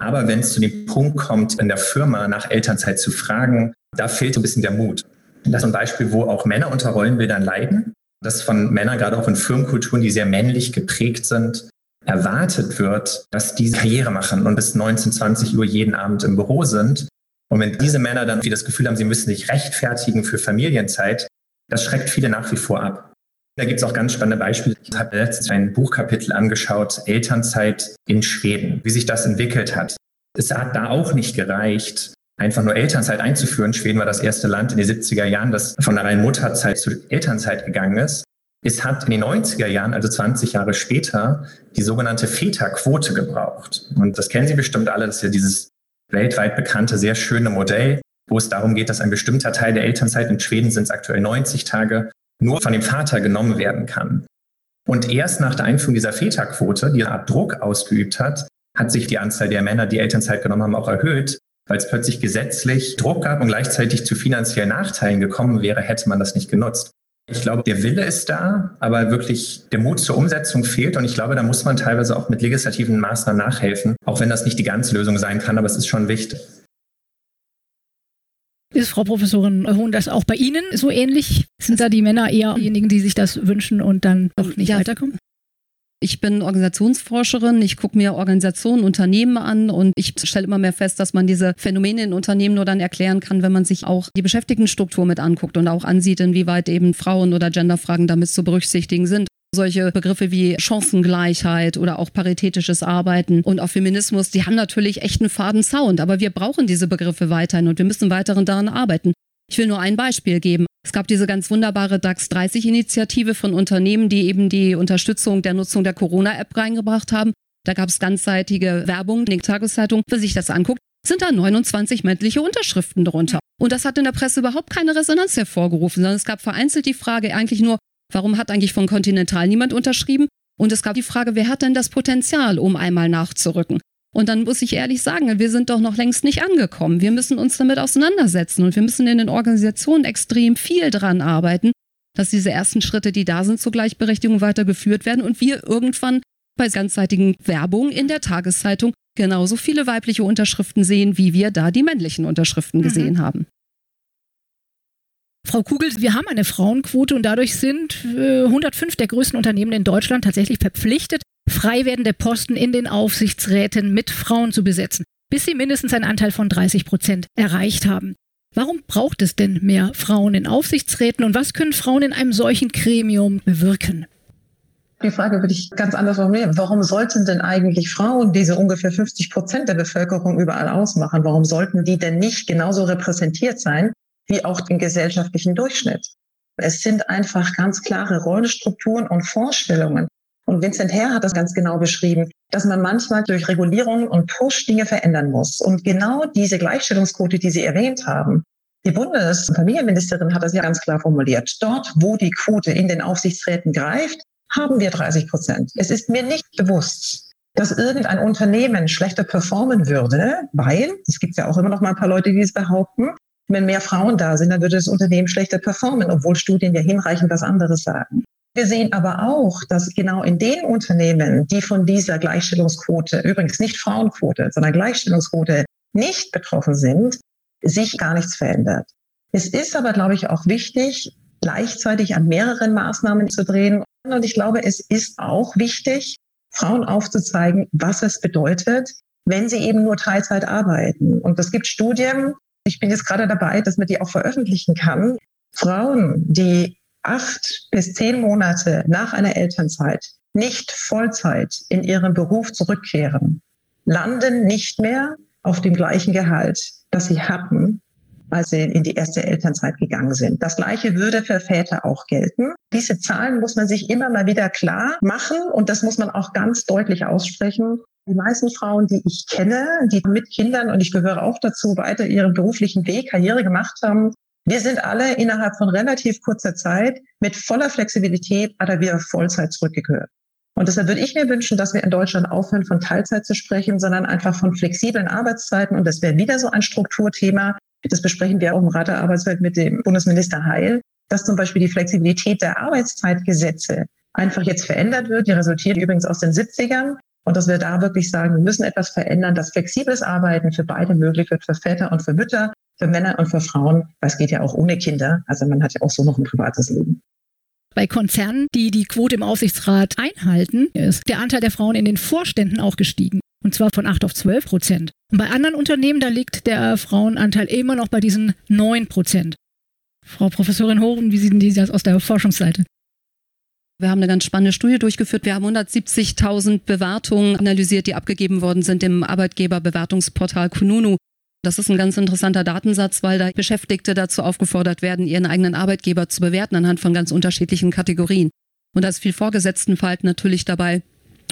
[SPEAKER 14] Aber wenn es zu dem Punkt kommt, in der Firma nach Elternzeit zu fragen, da fehlt so ein bisschen der Mut. Das ist ein Beispiel, wo auch Männer unter Rollenbildern leiden. Dass von Männern, gerade auch in Firmenkulturen, die sehr männlich geprägt sind, erwartet wird, dass die Karriere machen und bis 19, 20 Uhr jeden Abend im Büro sind. Und wenn diese Männer dann das Gefühl haben, sie müssen sich rechtfertigen für Familienzeit, das schreckt viele nach wie vor ab. Da gibt es auch ganz spannende Beispiele. Ich habe letztens ein Buchkapitel angeschaut, Elternzeit in Schweden, wie sich das entwickelt hat. Es hat da auch nicht gereicht, einfach nur Elternzeit einzuführen. Schweden war das erste Land in den 70er Jahren, das von der reinen Mutterzeit zu Elternzeit gegangen ist. Es hat in den 90er Jahren, also 20 Jahre später, die sogenannte Väterquote gebraucht. Und das kennen Sie bestimmt alle, das ist ja dieses weltweit bekannte, sehr schöne Modell, wo es darum geht, dass ein bestimmter Teil der Elternzeit, in Schweden sind es aktuell 90 Tage, nur von dem Vater genommen werden kann. Und erst nach der Einführung dieser Väterquote, die eine Art Druck ausgeübt hat, hat sich die Anzahl der Männer, die Elternzeit genommen haben, auch erhöht, weil es plötzlich gesetzlich Druck gab und gleichzeitig zu finanziellen Nachteilen gekommen wäre, hätte man das nicht genutzt. Ich glaube, der Wille ist da, aber wirklich der Mut zur Umsetzung fehlt. Und ich glaube, da muss man teilweise auch mit legislativen Maßnahmen nachhelfen, auch wenn das nicht die ganze Lösung sein kann, aber es ist schon wichtig.
[SPEAKER 4] Ist Frau Professorin Hohn das auch bei Ihnen so ähnlich? Sind da die Männer eher diejenigen, die sich das wünschen und dann doch nicht ja. weiterkommen?
[SPEAKER 12] Ich bin Organisationsforscherin, ich gucke mir Organisationen, Unternehmen an und ich stelle immer mehr fest, dass man diese Phänomene in Unternehmen nur dann erklären kann, wenn man sich auch die Beschäftigtenstruktur mit anguckt und auch ansieht, inwieweit eben Frauen- oder Genderfragen damit zu berücksichtigen sind. Solche Begriffe wie Chancengleichheit oder auch paritätisches Arbeiten und auch Feminismus, die haben natürlich echt einen faden Sound, aber wir brauchen diese Begriffe weiterhin und wir müssen weiterhin daran arbeiten. Ich will nur ein Beispiel geben. Es gab diese ganz wunderbare DAX 30 Initiative von Unternehmen, die eben die Unterstützung der Nutzung der Corona-App reingebracht haben. Da gab es ganzseitige Werbung in der Tageszeitung. Wer sich das anguckt, sind da 29 männliche Unterschriften drunter. Und das hat in der Presse überhaupt keine Resonanz hervorgerufen, sondern es gab vereinzelt die Frage eigentlich nur, Warum hat eigentlich von Continental niemand unterschrieben? Und es gab die Frage, wer hat denn das Potenzial, um einmal nachzurücken? Und dann muss ich ehrlich sagen, wir sind doch noch längst nicht angekommen. Wir müssen uns damit auseinandersetzen und wir müssen in den Organisationen extrem viel dran arbeiten, dass diese ersten Schritte, die da sind, zur Gleichberechtigung weitergeführt werden und wir irgendwann bei ganzseitigen Werbung in der Tageszeitung genauso viele weibliche Unterschriften sehen, wie wir da die männlichen Unterschriften gesehen mhm. haben.
[SPEAKER 4] Frau Kugel, wir haben eine Frauenquote und dadurch sind 105 äh, der größten Unternehmen in Deutschland tatsächlich verpflichtet, frei werdende Posten in den Aufsichtsräten mit Frauen zu besetzen, bis sie mindestens einen Anteil von 30 Prozent erreicht haben. Warum braucht es denn mehr Frauen in Aufsichtsräten und was können Frauen in einem solchen Gremium bewirken?
[SPEAKER 13] Die Frage würde ich ganz anders formulieren. Warum sollten denn eigentlich Frauen diese ungefähr 50 Prozent der Bevölkerung überall ausmachen? Warum sollten die denn nicht genauso repräsentiert sein wie auch den gesellschaftlichen Durchschnitt? Es sind einfach ganz klare Rollenstrukturen und Vorstellungen. Und Vincent Herr hat das ganz genau beschrieben, dass man manchmal durch Regulierungen und Push Dinge verändern muss. Und genau diese Gleichstellungsquote, die Sie erwähnt haben, die Bundesfamilienministerin hat das ja ganz klar formuliert. Dort, wo die Quote in den Aufsichtsräten greift, haben wir 30 Prozent. Es ist mir nicht bewusst, dass irgendein Unternehmen schlechter performen würde, weil, es gibt ja auch immer noch mal ein paar Leute, die es behaupten, wenn mehr Frauen da sind, dann würde das Unternehmen schlechter performen, obwohl Studien ja hinreichend was anderes sagen. Wir sehen aber auch, dass genau in den Unternehmen, die von dieser Gleichstellungsquote, übrigens nicht Frauenquote, sondern Gleichstellungsquote nicht betroffen sind, sich gar nichts verändert. Es ist aber, glaube ich, auch wichtig, gleichzeitig an mehreren Maßnahmen zu drehen. Und ich glaube, es ist auch wichtig, Frauen aufzuzeigen, was es bedeutet, wenn sie eben nur Teilzeit arbeiten. Und es gibt Studien, ich bin jetzt gerade dabei, dass man die auch veröffentlichen kann. Frauen, die acht bis zehn Monate nach einer Elternzeit nicht Vollzeit in ihren Beruf zurückkehren, landen nicht mehr auf dem gleichen Gehalt, das sie hatten, als sie in die erste Elternzeit gegangen sind. Das Gleiche würde für Väter auch gelten. Diese Zahlen muss man sich immer mal wieder klar machen und das muss man auch ganz deutlich aussprechen. Die meisten Frauen, die ich kenne, die mit Kindern, und ich gehöre auch dazu, weiter ihren beruflichen Weg, Karriere gemacht haben, wir sind alle innerhalb von relativ kurzer Zeit mit voller Flexibilität aber wieder Vollzeit zurückgehört. Und deshalb würde ich mir wünschen, dass wir in Deutschland aufhören, von Teilzeit zu sprechen, sondern einfach von flexiblen Arbeitszeiten. Und das wäre wieder so ein Strukturthema. Das besprechen wir auch im Rat der Arbeitswelt mit dem Bundesminister Heil, dass zum Beispiel die Flexibilität der Arbeitszeitgesetze einfach jetzt verändert wird. Die resultiert übrigens aus den 70ern. Und dass wir da wirklich sagen, wir müssen etwas verändern, dass flexibles Arbeiten für beide möglich wird, für Väter und für Mütter, für Männer und für Frauen. Weil es geht ja auch ohne Kinder. Also man hat ja auch so noch ein privates Leben.
[SPEAKER 4] Bei Konzernen, die die Quote im Aufsichtsrat einhalten, ist der Anteil der Frauen in den Vorständen auch gestiegen. Und zwar von 8 auf 12 Prozent. Und bei anderen Unternehmen, da liegt der Frauenanteil immer noch bei diesen 9 Prozent. Frau Professorin Horen, wie sehen Sie das aus der Forschungsseite?
[SPEAKER 12] Wir haben eine ganz spannende Studie durchgeführt. Wir haben 170.000 Bewertungen analysiert, die abgegeben worden sind im Arbeitgeberbewertungsportal Kununu. Das ist ein ganz interessanter Datensatz, weil da Beschäftigte dazu aufgefordert werden, ihren eigenen Arbeitgeber zu bewerten anhand von ganz unterschiedlichen Kategorien. Und da ist viel Vorgesetztenverhalten natürlich dabei.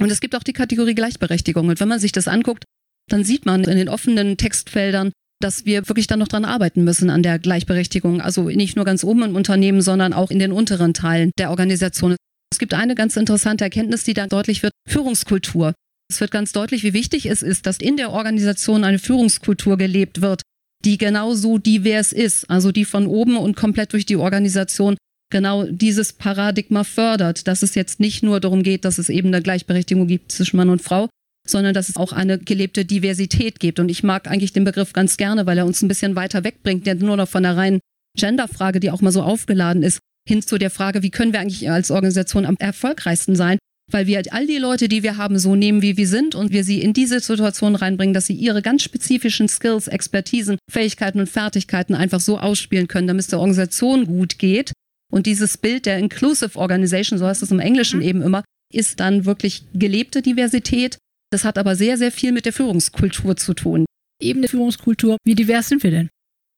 [SPEAKER 12] Und es gibt auch die Kategorie Gleichberechtigung. Und wenn man sich das anguckt, dann sieht man in den offenen Textfeldern, dass wir wirklich dann noch dran arbeiten müssen an der Gleichberechtigung. Also nicht nur ganz oben im Unternehmen, sondern auch in den unteren Teilen der Organisation. Es gibt eine ganz interessante Erkenntnis, die da deutlich wird, Führungskultur. Es wird ganz deutlich, wie wichtig es ist, dass in der Organisation eine Führungskultur gelebt wird, die genauso divers ist, also die von oben und komplett durch die Organisation genau dieses Paradigma fördert, dass es jetzt nicht nur darum geht, dass es eben eine Gleichberechtigung gibt zwischen Mann und Frau, sondern dass es auch eine gelebte Diversität gibt. Und ich mag eigentlich den Begriff ganz gerne, weil er uns ein bisschen weiter wegbringt, der nur noch von der reinen Genderfrage, die auch mal so aufgeladen ist, hin zu der Frage, wie können wir eigentlich als Organisation am erfolgreichsten sein, weil wir all die Leute, die wir haben, so nehmen, wie wir sind und wir sie in diese Situation reinbringen, dass sie ihre ganz spezifischen Skills, Expertisen, Fähigkeiten und Fertigkeiten einfach so ausspielen können, damit es der Organisation gut geht. Und dieses Bild der Inclusive Organization, so heißt es im Englischen mhm. eben immer, ist dann wirklich gelebte Diversität. Das hat aber sehr, sehr viel mit der Führungskultur zu tun.
[SPEAKER 4] Eben der Führungskultur. Wie divers sind wir denn?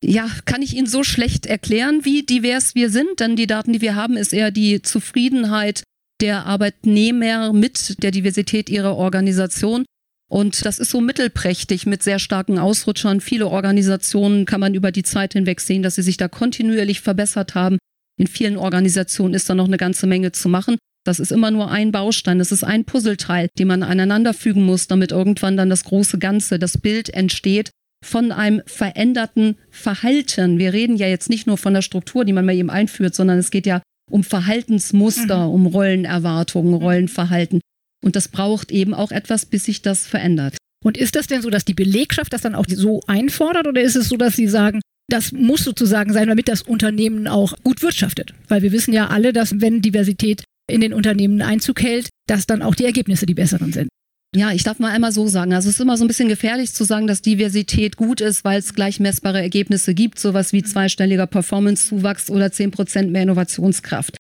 [SPEAKER 12] Ja, kann ich Ihnen so schlecht erklären, wie divers wir sind, denn die Daten, die wir haben, ist eher die Zufriedenheit der Arbeitnehmer mit der Diversität ihrer Organisation. Und das ist so mittelprächtig mit sehr starken Ausrutschern. Viele Organisationen kann man über die Zeit hinweg sehen, dass sie sich da kontinuierlich verbessert haben. In vielen Organisationen ist da noch eine ganze Menge zu machen. Das ist immer nur ein Baustein, das ist ein Puzzleteil, den man aneinanderfügen muss, damit irgendwann dann das große Ganze, das Bild entsteht, von einem veränderten Verhalten. Wir reden ja jetzt nicht nur von der Struktur, die man mal eben einführt, sondern es geht ja um Verhaltensmuster, mhm. um Rollenerwartungen, Rollenverhalten. Und das braucht eben auch etwas, bis sich das verändert.
[SPEAKER 4] Und ist das denn so, dass die Belegschaft das dann auch so einfordert oder ist es so, dass sie sagen, das muss sozusagen sein, damit das Unternehmen auch gut wirtschaftet? Weil wir wissen ja alle, dass wenn Diversität in den Unternehmen Einzug hält, dass dann auch die Ergebnisse die besseren sind.
[SPEAKER 12] Ja, ich darf mal einmal so sagen. Also es ist immer so ein bisschen gefährlich zu sagen, dass Diversität gut ist, weil es gleich messbare Ergebnisse gibt, sowas wie zweistelliger Performance-Zuwachs oder zehn Prozent mehr Innovationskraft.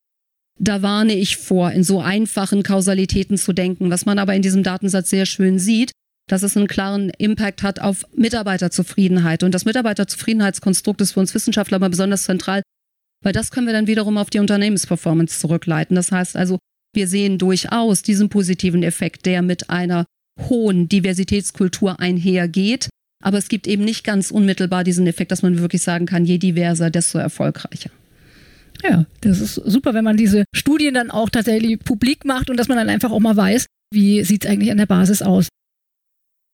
[SPEAKER 12] Da warne ich vor, in so einfachen Kausalitäten zu denken. Was man aber in diesem Datensatz sehr schön sieht, dass es einen klaren Impact hat auf Mitarbeiterzufriedenheit. Und das Mitarbeiterzufriedenheitskonstrukt ist für uns Wissenschaftler aber besonders zentral, weil das können wir dann wiederum auf die Unternehmensperformance zurückleiten. Das heißt also, wir sehen durchaus diesen positiven Effekt, der mit einer hohen Diversitätskultur einhergeht. Aber es gibt eben nicht ganz unmittelbar diesen Effekt, dass man wirklich sagen kann, je diverser, desto erfolgreicher.
[SPEAKER 4] Ja, das ist super, wenn man diese Studien dann auch tatsächlich publik macht und dass man dann einfach auch mal weiß, wie sieht es eigentlich an der Basis aus.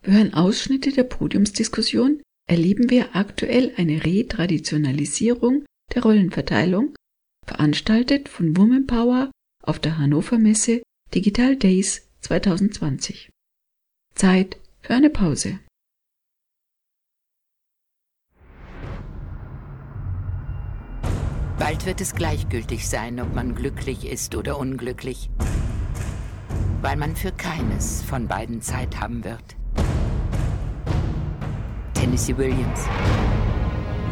[SPEAKER 2] Wir hören Ausschnitte der Podiumsdiskussion, erleben wir aktuell eine Retraditionalisierung der Rollenverteilung, veranstaltet von Woman Power auf der Hannover Messe Digital Days 2020. Zeit für eine Pause.
[SPEAKER 7] Bald wird es gleichgültig sein, ob man glücklich ist oder unglücklich, weil man für keines von beiden Zeit haben wird. Tennessee Williams.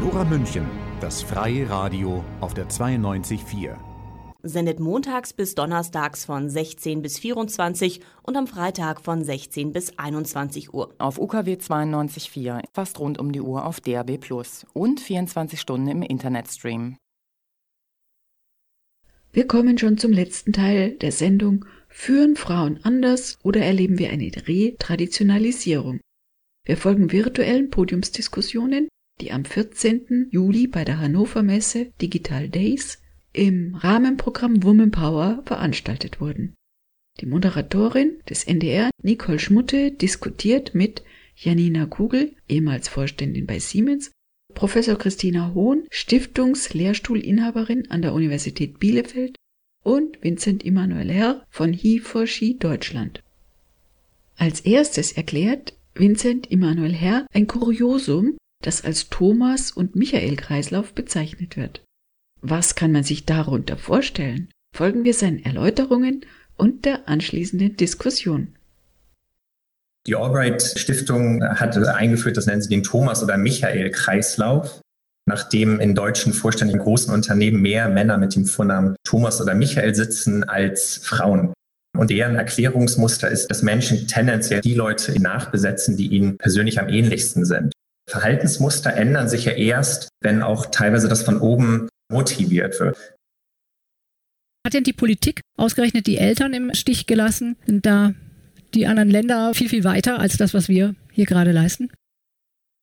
[SPEAKER 8] Lora München, das freie Radio auf der 92.4
[SPEAKER 9] sendet montags bis donnerstags von 16 bis 24 und am Freitag von 16 bis 21 Uhr.
[SPEAKER 10] Auf UKW 92.4, fast rund um die Uhr auf DAB Plus und 24 Stunden im Internetstream.
[SPEAKER 2] Wir kommen schon zum letzten Teil der Sendung Führen Frauen anders oder erleben wir eine Retraditionalisierung? Wir folgen virtuellen Podiumsdiskussionen, die am 14. Juli bei der Hannover Messe Digital Days im Rahmenprogramm Woman Power veranstaltet wurden. Die Moderatorin des NDR, Nicole Schmutte, diskutiert mit Janina Kugel, ehemals Vorständin bei Siemens, Professor Christina Hohn, Stiftungslehrstuhlinhaberin an der Universität Bielefeld und Vincent Immanuel Herr von He4She Deutschland. Als erstes erklärt Vincent Immanuel Herr ein Kuriosum, das als Thomas- und Michael-Kreislauf bezeichnet wird. Was kann man sich darunter vorstellen? Folgen wir seinen Erläuterungen und der anschließenden Diskussion.
[SPEAKER 14] Die Albright Stiftung hat eingeführt, das nennen sie den Thomas- oder Michael-Kreislauf, nachdem in deutschen vorständigen großen Unternehmen mehr Männer mit dem Vornamen Thomas oder Michael sitzen als Frauen. Und deren Erklärungsmuster ist, dass Menschen tendenziell die Leute nachbesetzen, die ihnen persönlich am ähnlichsten sind. Verhaltensmuster ändern sich ja erst, wenn auch teilweise das von oben motiviert wird.
[SPEAKER 4] Hat denn die Politik ausgerechnet die Eltern im Stich gelassen? Sind da die anderen Länder viel, viel weiter als das, was wir hier gerade leisten?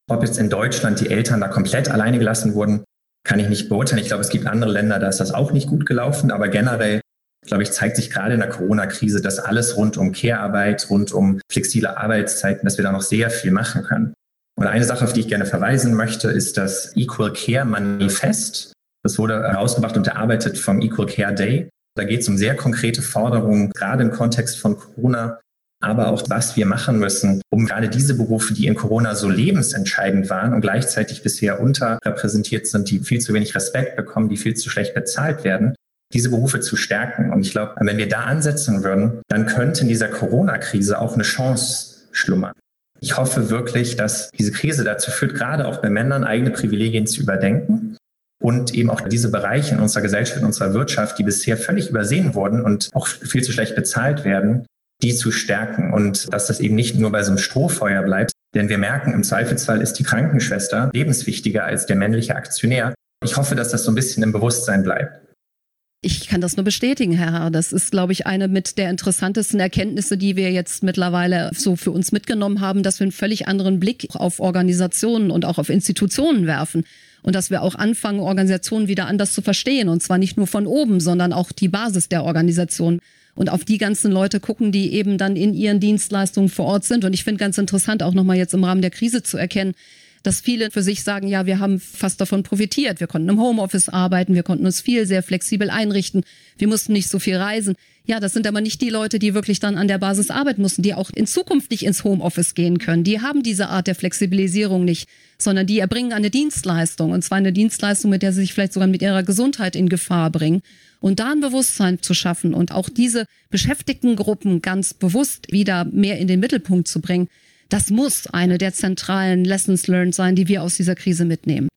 [SPEAKER 14] Ob jetzt in Deutschland die Eltern da komplett alleine gelassen wurden, kann ich nicht beurteilen. Ich glaube, es gibt andere Länder, da ist das auch nicht gut gelaufen. Aber generell, glaube ich, zeigt sich gerade in der Corona-Krise, dass alles rund um Care-Arbeit, rund um flexible Arbeitszeiten, dass wir da noch sehr viel machen können. Und eine Sache, auf die ich gerne verweisen möchte, ist das Equal Care Manifest. Das wurde herausgebracht und erarbeitet vom Equal Care Day. Da geht es um sehr konkrete Forderungen, gerade im Kontext von Corona, aber auch was wir machen müssen, um gerade diese Berufe, die in Corona so lebensentscheidend waren und gleichzeitig bisher unterrepräsentiert sind, die viel zu wenig Respekt bekommen, die viel zu schlecht bezahlt werden, diese Berufe zu stärken. Und ich glaube, wenn wir da ansetzen würden, dann könnte in dieser Corona-Krise auch eine Chance schlummern. Ich hoffe wirklich, dass diese Krise dazu führt, gerade auch bei Männern eigene Privilegien zu überdenken und eben auch diese Bereiche in unserer Gesellschaft, in unserer Wirtschaft, die bisher völlig übersehen wurden und auch viel zu schlecht bezahlt werden, die zu stärken und dass das eben nicht nur bei so einem Strohfeuer bleibt. Denn wir merken, im Zweifelsfall ist die Krankenschwester lebenswichtiger als der männliche Aktionär. Ich hoffe, dass das so ein bisschen im Bewusstsein bleibt.
[SPEAKER 12] Ich kann das nur bestätigen, Herr Herr. Das ist, glaube ich, eine mit der interessantesten Erkenntnisse, die wir jetzt mittlerweile so für uns mitgenommen haben, dass wir einen völlig anderen Blick auf Organisationen und auch auf Institutionen werfen und dass wir auch anfangen, Organisationen wieder anders zu verstehen. Und zwar nicht nur von oben, sondern auch die Basis der Organisation. Und auf die ganzen Leute gucken, die eben dann in ihren Dienstleistungen vor Ort sind. Und ich finde ganz interessant, auch nochmal jetzt im Rahmen der Krise zu erkennen, dass viele für sich sagen, ja, wir haben fast davon profitiert. Wir konnten im Homeoffice arbeiten, wir konnten uns viel sehr flexibel einrichten, wir mussten nicht so viel reisen. Ja, das sind aber nicht die Leute, die wirklich dann an der Basis arbeiten mussten, die auch in Zukunft nicht ins Homeoffice gehen können. Die haben diese Art der Flexibilisierung nicht, sondern die erbringen eine Dienstleistung und zwar eine Dienstleistung, mit der sie sich vielleicht sogar mit ihrer Gesundheit in Gefahr bringen. Und da ein Bewusstsein zu schaffen und auch diese beschäftigten Gruppen ganz bewusst wieder mehr in den Mittelpunkt zu bringen, das muss eine der zentralen Lessons learned sein, die wir aus dieser Krise mitnehmen.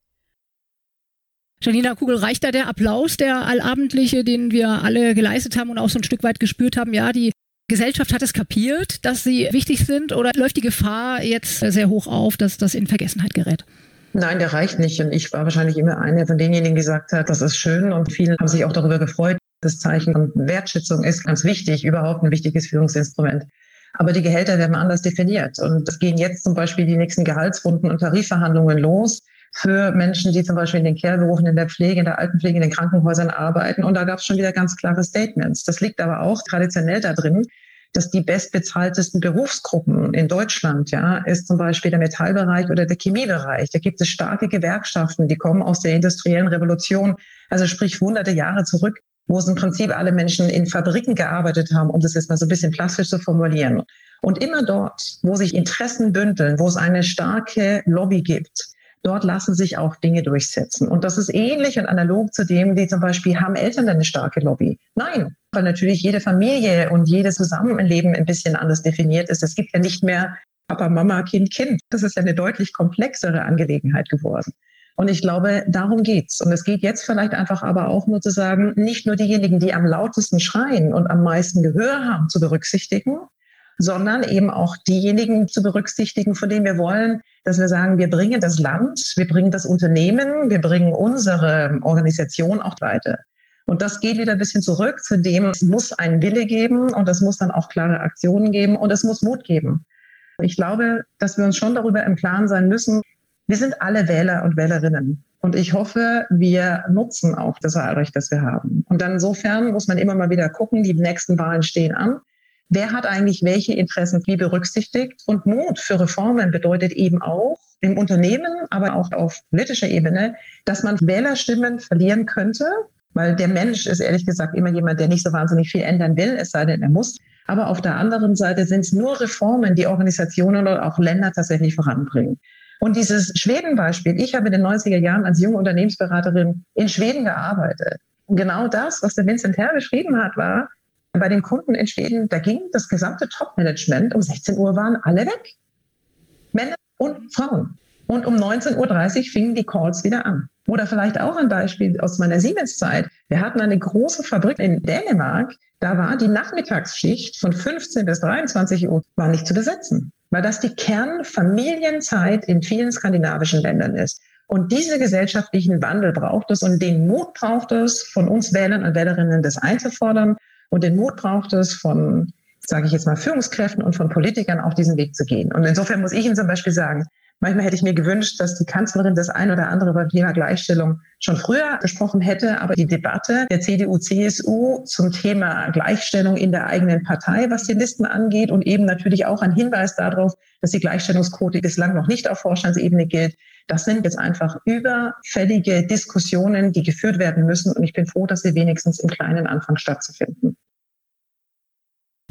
[SPEAKER 4] Janina Kugel, reicht da der Applaus, der allabendliche, den wir alle geleistet haben und auch so ein Stück weit gespürt haben? Ja, die Gesellschaft hat es kapiert, dass sie wichtig sind oder läuft die Gefahr jetzt sehr hoch auf, dass das in Vergessenheit gerät?
[SPEAKER 13] Nein, der reicht nicht. Und ich war wahrscheinlich immer eine von denjenigen, die gesagt hat, das ist schön und viele haben sich auch darüber gefreut. Das Zeichen von Wertschätzung ist ganz wichtig, überhaupt ein wichtiges Führungsinstrument. Aber die Gehälter werden anders definiert. Und es gehen jetzt zum Beispiel die nächsten Gehaltsrunden und Tarifverhandlungen los für Menschen, die zum Beispiel in den Kehrberufen, in der Pflege, in der Altenpflege, in den Krankenhäusern arbeiten. Und da gab es schon wieder ganz klare Statements. Das liegt aber auch traditionell da drin, dass die bestbezahltesten Berufsgruppen in Deutschland, ja, ist zum Beispiel der Metallbereich oder der Chemiebereich. Da gibt es starke Gewerkschaften, die kommen aus der industriellen Revolution, also sprich hunderte Jahre zurück, wo es im Prinzip alle Menschen in Fabriken gearbeitet haben, um das jetzt mal so ein bisschen plastisch zu formulieren. Und immer dort, wo sich Interessen bündeln, wo es eine starke Lobby gibt, dort lassen sich auch Dinge durchsetzen. Und das ist ähnlich und analog zu dem, wie zum Beispiel, haben Eltern eine starke Lobby? Nein, weil natürlich jede Familie und jedes Zusammenleben ein bisschen anders definiert ist. Es gibt ja nicht mehr Papa, Mama, Kind, Kind. Das ist ja eine deutlich komplexere Angelegenheit geworden. Und ich glaube, darum geht's. Und es geht jetzt vielleicht einfach aber auch nur zu sagen, nicht nur diejenigen, die am lautesten schreien und am meisten Gehör haben, zu berücksichtigen, sondern eben auch diejenigen zu berücksichtigen, von denen wir wollen, dass wir sagen, wir bringen das Land, wir bringen das Unternehmen, wir bringen unsere Organisation auch weiter. Und das geht wieder ein bisschen zurück zu dem, es muss einen Wille geben und es muss dann auch klare Aktionen geben und es muss Mut geben. Ich glaube, dass wir uns schon darüber im Klaren sein müssen, wir sind alle Wähler und Wählerinnen. Und ich hoffe, wir nutzen auch das Wahlrecht, das wir haben. Und dann insofern muss man immer mal wieder gucken, die nächsten Wahlen stehen an wer hat eigentlich welche Interessen wie berücksichtigt. Und Mut für Reformen bedeutet eben auch im Unternehmen, aber auch auf politischer Ebene, dass man Wählerstimmen verlieren könnte, weil der Mensch ist ehrlich gesagt immer jemand, der nicht so wahnsinnig viel ändern will, es sei denn, er muss. Aber auf der anderen Seite sind es nur Reformen, die Organisationen oder auch Länder tatsächlich voranbringen. Und dieses Schweden-Beispiel, ich habe in den 90er Jahren als junge Unternehmensberaterin in Schweden gearbeitet. Und genau das, was der Vincent Herr beschrieben hat, war, bei den Kunden in Schweden, da ging das gesamte Top-Management, um 16 Uhr waren alle weg. Männer und Frauen. Und um 19.30 Uhr fingen die Calls wieder an. Oder vielleicht auch ein Beispiel aus meiner Siemens-Zeit. Wir hatten eine große Fabrik in Dänemark. Da war die Nachmittagsschicht von 15 bis 23 Uhr war nicht zu besetzen, weil das die Kernfamilienzeit in vielen skandinavischen Ländern ist. Und diese gesellschaftlichen Wandel braucht es und den Mut braucht es, von uns Wählern und Wählerinnen das einzufordern und den Mut braucht es von, sage ich jetzt mal, Führungskräften und von Politikern auf diesen Weg zu gehen. Und insofern muss ich Ihnen zum Beispiel sagen, Manchmal hätte ich mir gewünscht, dass die Kanzlerin das ein oder andere beim Thema Gleichstellung schon früher gesprochen hätte. Aber die Debatte der CDU-CSU zum Thema Gleichstellung in der eigenen Partei, was die Listen angeht und eben natürlich auch ein Hinweis darauf, dass die Gleichstellungsquote bislang noch nicht auf Vorstandsebene gilt. Das sind jetzt einfach überfällige Diskussionen, die geführt werden müssen. Und ich bin froh, dass sie wenigstens im kleinen Anfang stattzufinden.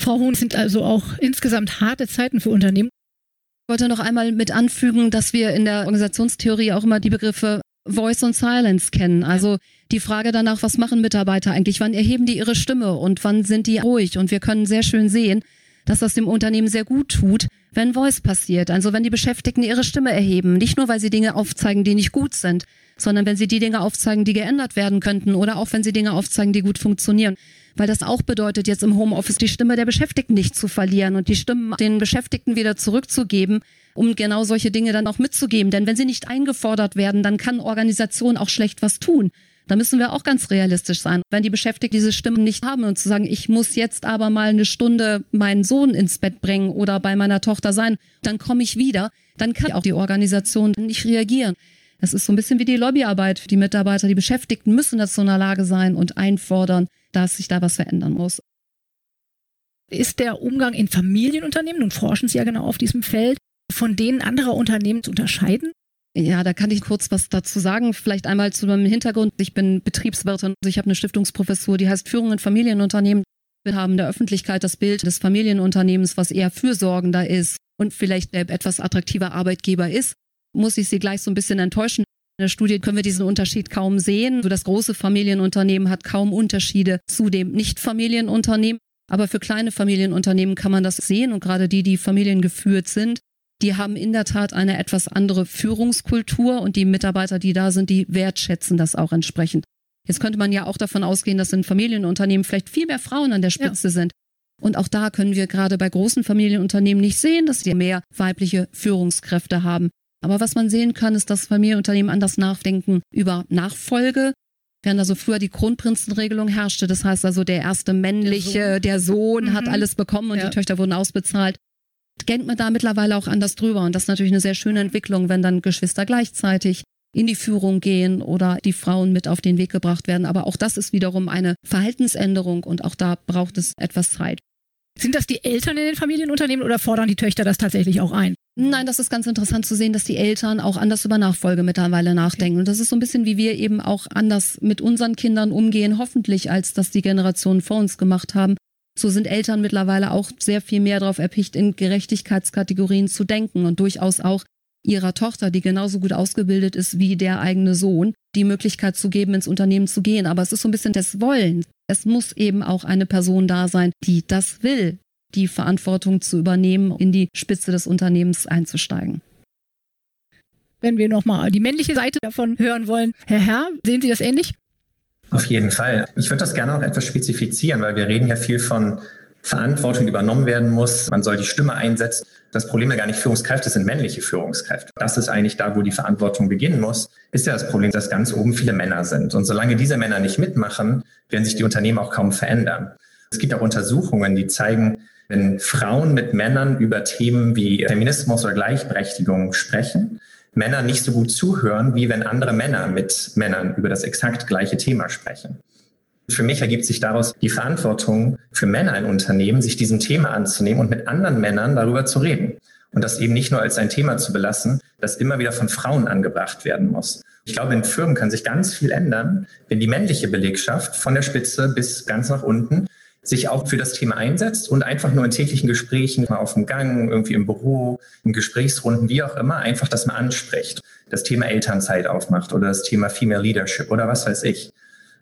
[SPEAKER 4] Frau Hohn, sind also auch insgesamt harte Zeiten für Unternehmen.
[SPEAKER 12] Ich wollte noch einmal mit anfügen, dass wir in der Organisationstheorie auch immer die Begriffe Voice und Silence kennen. Also die Frage danach, was machen Mitarbeiter eigentlich? Wann erheben die ihre Stimme und wann sind die ruhig? Und wir können sehr schön sehen, dass das dem Unternehmen sehr gut tut, wenn Voice passiert. Also wenn die Beschäftigten ihre Stimme erheben. Nicht nur, weil sie Dinge aufzeigen, die nicht gut sind, sondern wenn sie die Dinge aufzeigen, die geändert werden könnten oder auch wenn sie Dinge aufzeigen, die gut funktionieren weil das auch bedeutet, jetzt im Homeoffice die Stimme der Beschäftigten nicht zu verlieren und die Stimmen den Beschäftigten wieder zurückzugeben, um genau solche Dinge dann auch mitzugeben. Denn wenn sie nicht eingefordert werden, dann kann Organisation auch schlecht was tun. Da müssen wir auch ganz realistisch sein. Wenn die Beschäftigten diese Stimmen nicht haben und zu sagen, ich muss jetzt aber mal eine Stunde meinen Sohn ins Bett bringen oder bei meiner Tochter sein, dann komme ich wieder, dann kann auch die Organisation nicht reagieren. Das ist so ein bisschen wie die Lobbyarbeit. Die Mitarbeiter, die Beschäftigten müssen dazu in der Lage sein und einfordern, dass sich da was verändern muss.
[SPEAKER 4] Ist der Umgang in Familienunternehmen, nun forschen Sie ja genau auf diesem Feld, von denen anderer Unternehmen zu unterscheiden?
[SPEAKER 12] Ja, da kann ich kurz was dazu sagen. Vielleicht einmal zu meinem Hintergrund. Ich bin Betriebswirtin. Also ich habe eine Stiftungsprofessur, die heißt Führung in Familienunternehmen. Wir haben in der Öffentlichkeit das Bild des Familienunternehmens, was eher fürsorgender ist und vielleicht der etwas attraktiver Arbeitgeber ist. Muss ich Sie gleich so ein bisschen enttäuschen. In der Studie können wir diesen Unterschied kaum sehen. So das große Familienunternehmen hat kaum Unterschiede zu dem Nicht-Familienunternehmen. Aber für kleine Familienunternehmen kann man das sehen und gerade die, die familiengeführt sind, die haben in der Tat eine etwas andere Führungskultur und die Mitarbeiter, die da sind, die wertschätzen das auch entsprechend. Jetzt könnte man ja auch davon ausgehen, dass in Familienunternehmen vielleicht viel mehr Frauen an der Spitze ja. sind. Und auch da können wir gerade bei großen Familienunternehmen nicht sehen, dass sie mehr weibliche Führungskräfte haben. Aber was man sehen kann, ist, dass Familienunternehmen anders nachdenken über Nachfolge. Während also früher die Kronprinzenregelung herrschte, das heißt also der erste männliche, der Sohn, der Sohn mhm. hat alles bekommen und ja. die Töchter wurden ausbezahlt, denkt man da mittlerweile auch anders drüber. Und das ist natürlich eine sehr schöne Entwicklung, wenn dann Geschwister gleichzeitig in die Führung gehen oder die Frauen mit auf den Weg gebracht werden. Aber auch das ist wiederum eine Verhaltensänderung und auch da braucht es etwas Zeit.
[SPEAKER 4] Sind das die Eltern in den Familienunternehmen oder fordern die Töchter das tatsächlich auch ein?
[SPEAKER 12] Nein, das ist ganz interessant zu sehen, dass die Eltern auch anders über Nachfolge mittlerweile nachdenken. Und das ist so ein bisschen, wie wir eben auch anders mit unseren Kindern umgehen, hoffentlich, als das die Generationen vor uns gemacht haben. So sind Eltern mittlerweile auch sehr viel mehr darauf erpicht, in Gerechtigkeitskategorien zu denken und durchaus auch ihrer Tochter, die genauso gut ausgebildet ist wie der eigene Sohn, die Möglichkeit zu geben, ins Unternehmen zu gehen. Aber es ist so ein bisschen das Wollen. Es muss eben auch eine Person da sein, die das will, die Verantwortung zu übernehmen, in die Spitze des Unternehmens einzusteigen.
[SPEAKER 4] Wenn wir nochmal die männliche Seite davon hören wollen, Herr Herr, sehen Sie das ähnlich?
[SPEAKER 14] Auf jeden Fall. Ich würde das gerne noch etwas spezifizieren, weil wir reden ja viel von Verantwortung, die übernommen werden muss. Man soll die Stimme einsetzen. Das Problem ja gar nicht Führungskräfte sind männliche Führungskräfte. Das ist eigentlich da, wo die Verantwortung beginnen muss. Ist ja das Problem, dass ganz oben viele Männer sind. Und solange diese Männer nicht mitmachen, werden sich die Unternehmen auch kaum verändern. Es gibt auch Untersuchungen, die zeigen, wenn Frauen mit Männern über Themen wie Feminismus oder Gleichberechtigung sprechen, Männer nicht so gut zuhören, wie wenn andere Männer mit Männern über das exakt gleiche Thema sprechen. Für mich ergibt sich daraus die Verantwortung für Männer in Unternehmen, sich diesem Thema anzunehmen und mit anderen Männern darüber zu reden. Und das eben nicht nur als ein Thema zu belassen, das immer wieder von Frauen angebracht werden muss. Ich glaube, in Firmen kann sich ganz viel ändern, wenn die männliche Belegschaft von der Spitze bis ganz nach unten sich auch für das Thema einsetzt und einfach nur in täglichen Gesprächen, mal auf dem Gang, irgendwie im Büro, in Gesprächsrunden, wie auch immer, einfach das mal anspricht, das Thema Elternzeit aufmacht oder das Thema Female Leadership oder was weiß ich.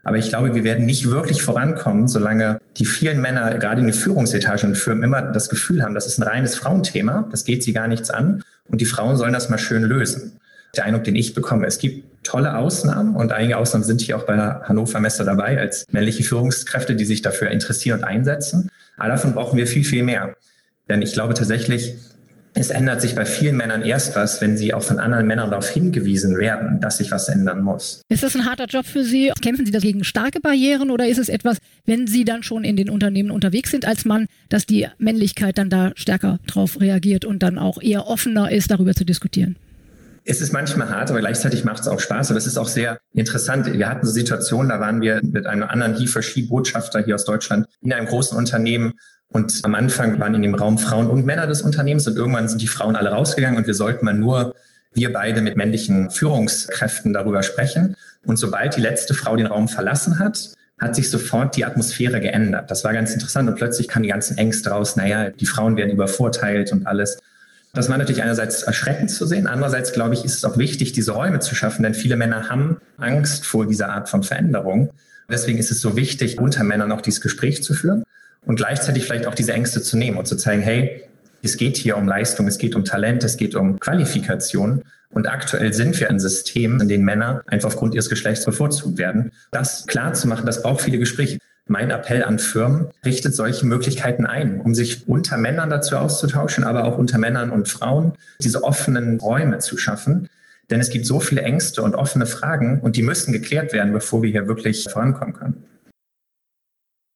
[SPEAKER 14] Aber ich glaube, wir werden nicht wirklich vorankommen, solange die vielen Männer, gerade in den Führungsetagen in Firmen, immer das Gefühl haben, das ist ein reines Frauenthema, das geht sie gar nichts an und die Frauen sollen das mal schön lösen. Der Eindruck, den ich bekomme, es gibt tolle Ausnahmen und einige Ausnahmen sind hier auch bei der Hannover Messe dabei als männliche Führungskräfte, die sich dafür interessieren und einsetzen. Aber davon brauchen wir viel, viel mehr. Denn ich glaube tatsächlich, es ändert sich bei vielen Männern erst was, wenn sie auch von anderen Männern darauf hingewiesen werden, dass sich was ändern muss.
[SPEAKER 4] Ist das ein harter Job für Sie? Kämpfen Sie dagegen starke Barrieren oder ist es etwas, wenn Sie dann schon in den Unternehmen unterwegs sind als Mann, dass die Männlichkeit dann da stärker drauf reagiert und dann auch eher offener ist, darüber zu diskutieren?
[SPEAKER 14] Es ist manchmal hart, aber gleichzeitig macht es auch Spaß. Aber es ist auch sehr interessant. Wir hatten so Situationen, da waren wir mit einem anderen Lieferski-Botschafter hier aus Deutschland in einem großen Unternehmen. Und am Anfang waren in dem Raum Frauen und Männer des Unternehmens und irgendwann sind die Frauen alle rausgegangen und wir sollten mal nur wir beide mit männlichen Führungskräften darüber sprechen. Und sobald die letzte Frau den Raum verlassen hat, hat sich sofort die Atmosphäre geändert. Das war ganz interessant und plötzlich kamen die ganzen Ängste raus. Naja, die Frauen werden übervorteilt und alles. Das war natürlich einerseits erschreckend zu sehen. Andererseits, glaube ich, ist es auch wichtig, diese Räume zu schaffen, denn viele Männer haben Angst vor dieser Art von Veränderung. Deswegen ist es so wichtig, unter Männern auch dieses Gespräch zu führen und gleichzeitig vielleicht auch diese Ängste zu nehmen und zu zeigen, hey, es geht hier um Leistung, es geht um Talent, es geht um Qualifikation. Und aktuell sind wir ein System, in dem Männer einfach aufgrund ihres Geschlechts bevorzugt werden. Das klar zu machen, das braucht viele Gespräche. Mein Appell an Firmen, richtet solche Möglichkeiten ein, um sich unter Männern dazu auszutauschen, aber auch unter Männern und Frauen diese offenen Räume zu schaffen. Denn es gibt so viele Ängste und offene Fragen und die müssen geklärt werden, bevor wir hier wirklich vorankommen können.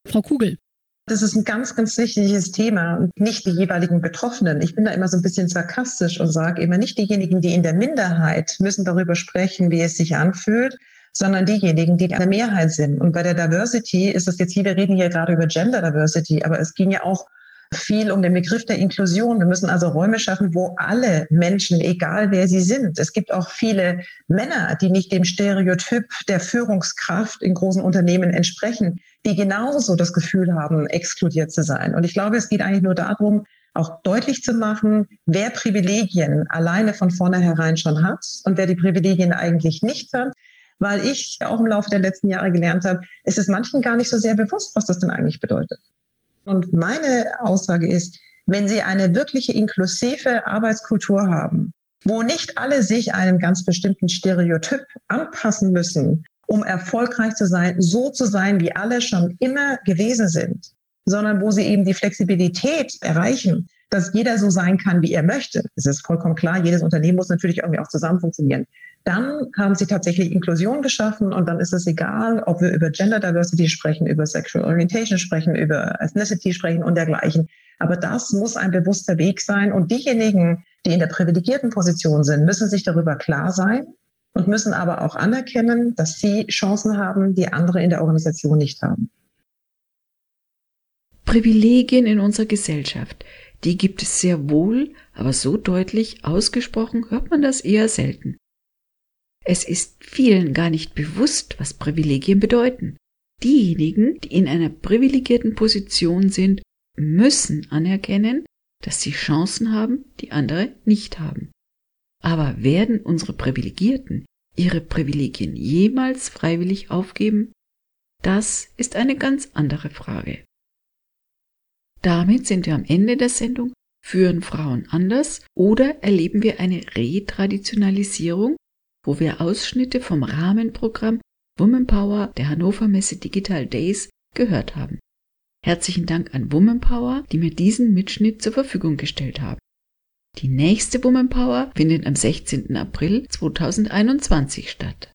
[SPEAKER 4] Frau Kugel,
[SPEAKER 13] das ist ein ganz, ganz wichtiges Thema und nicht die jeweiligen Betroffenen. Ich bin da immer so ein bisschen sarkastisch und sage immer, nicht diejenigen, die in der Minderheit müssen darüber sprechen, wie es sich anfühlt, sondern diejenigen, die in der Mehrheit sind. Und bei der Diversity ist es jetzt hier, wir reden hier gerade über Gender Diversity, aber es ging ja auch viel um den Begriff der Inklusion. Wir müssen also Räume schaffen, wo alle Menschen, egal wer sie sind, es gibt auch viele Männer, die nicht dem Stereotyp der Führungskraft in großen Unternehmen entsprechen, die genauso das Gefühl haben, exkludiert zu sein. Und ich glaube, es geht eigentlich nur darum, auch deutlich zu machen, wer Privilegien alleine von vornherein schon hat und wer die Privilegien eigentlich nicht hat. Weil ich auch im Laufe der letzten Jahre gelernt habe, es ist manchen gar nicht so sehr bewusst, was das denn eigentlich bedeutet. Und meine Aussage ist, wenn Sie eine wirkliche inklusive Arbeitskultur haben, wo nicht alle sich einem ganz bestimmten Stereotyp anpassen müssen, um erfolgreich zu sein, so zu sein, wie alle schon immer gewesen sind, sondern wo sie eben die Flexibilität erreichen, dass jeder so sein kann, wie er möchte. Es ist vollkommen klar, jedes Unternehmen muss natürlich irgendwie auch zusammen funktionieren. Dann haben sie tatsächlich Inklusion geschaffen und dann ist es egal, ob wir über Gender Diversity sprechen, über Sexual Orientation sprechen, über Ethnicity sprechen und dergleichen. Aber das muss ein bewusster Weg sein und diejenigen, die in der privilegierten Position sind, müssen sich darüber klar sein und müssen aber auch anerkennen, dass sie Chancen haben, die andere in der Organisation nicht haben.
[SPEAKER 2] Privilegien in unserer Gesellschaft, die gibt es sehr wohl, aber so deutlich ausgesprochen hört man das eher selten. Es ist vielen gar nicht bewusst, was Privilegien bedeuten. Diejenigen, die in einer privilegierten Position sind, müssen anerkennen, dass sie Chancen haben, die andere nicht haben. Aber werden unsere Privilegierten ihre Privilegien jemals freiwillig aufgeben? Das ist eine ganz andere Frage. Damit sind wir am Ende der Sendung. Führen Frauen anders oder erleben wir eine Retraditionalisierung, wo wir Ausschnitte vom Rahmenprogramm Woman Power der Hannover Messe Digital Days gehört haben. Herzlichen Dank an Woman Power, die mir diesen Mitschnitt zur Verfügung gestellt haben. Die nächste Woman Power findet am 16. April 2021 statt.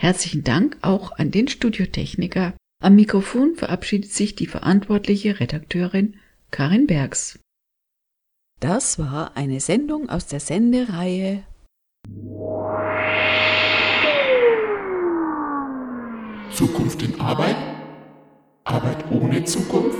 [SPEAKER 2] Herzlichen Dank auch an den Studiotechniker am Mikrofon verabschiedet sich die verantwortliche Redakteurin Karin Bergs. Das war eine Sendung aus der Sendereihe
[SPEAKER 1] Zukunft in Arbeit? Arbeit ohne Zukunft?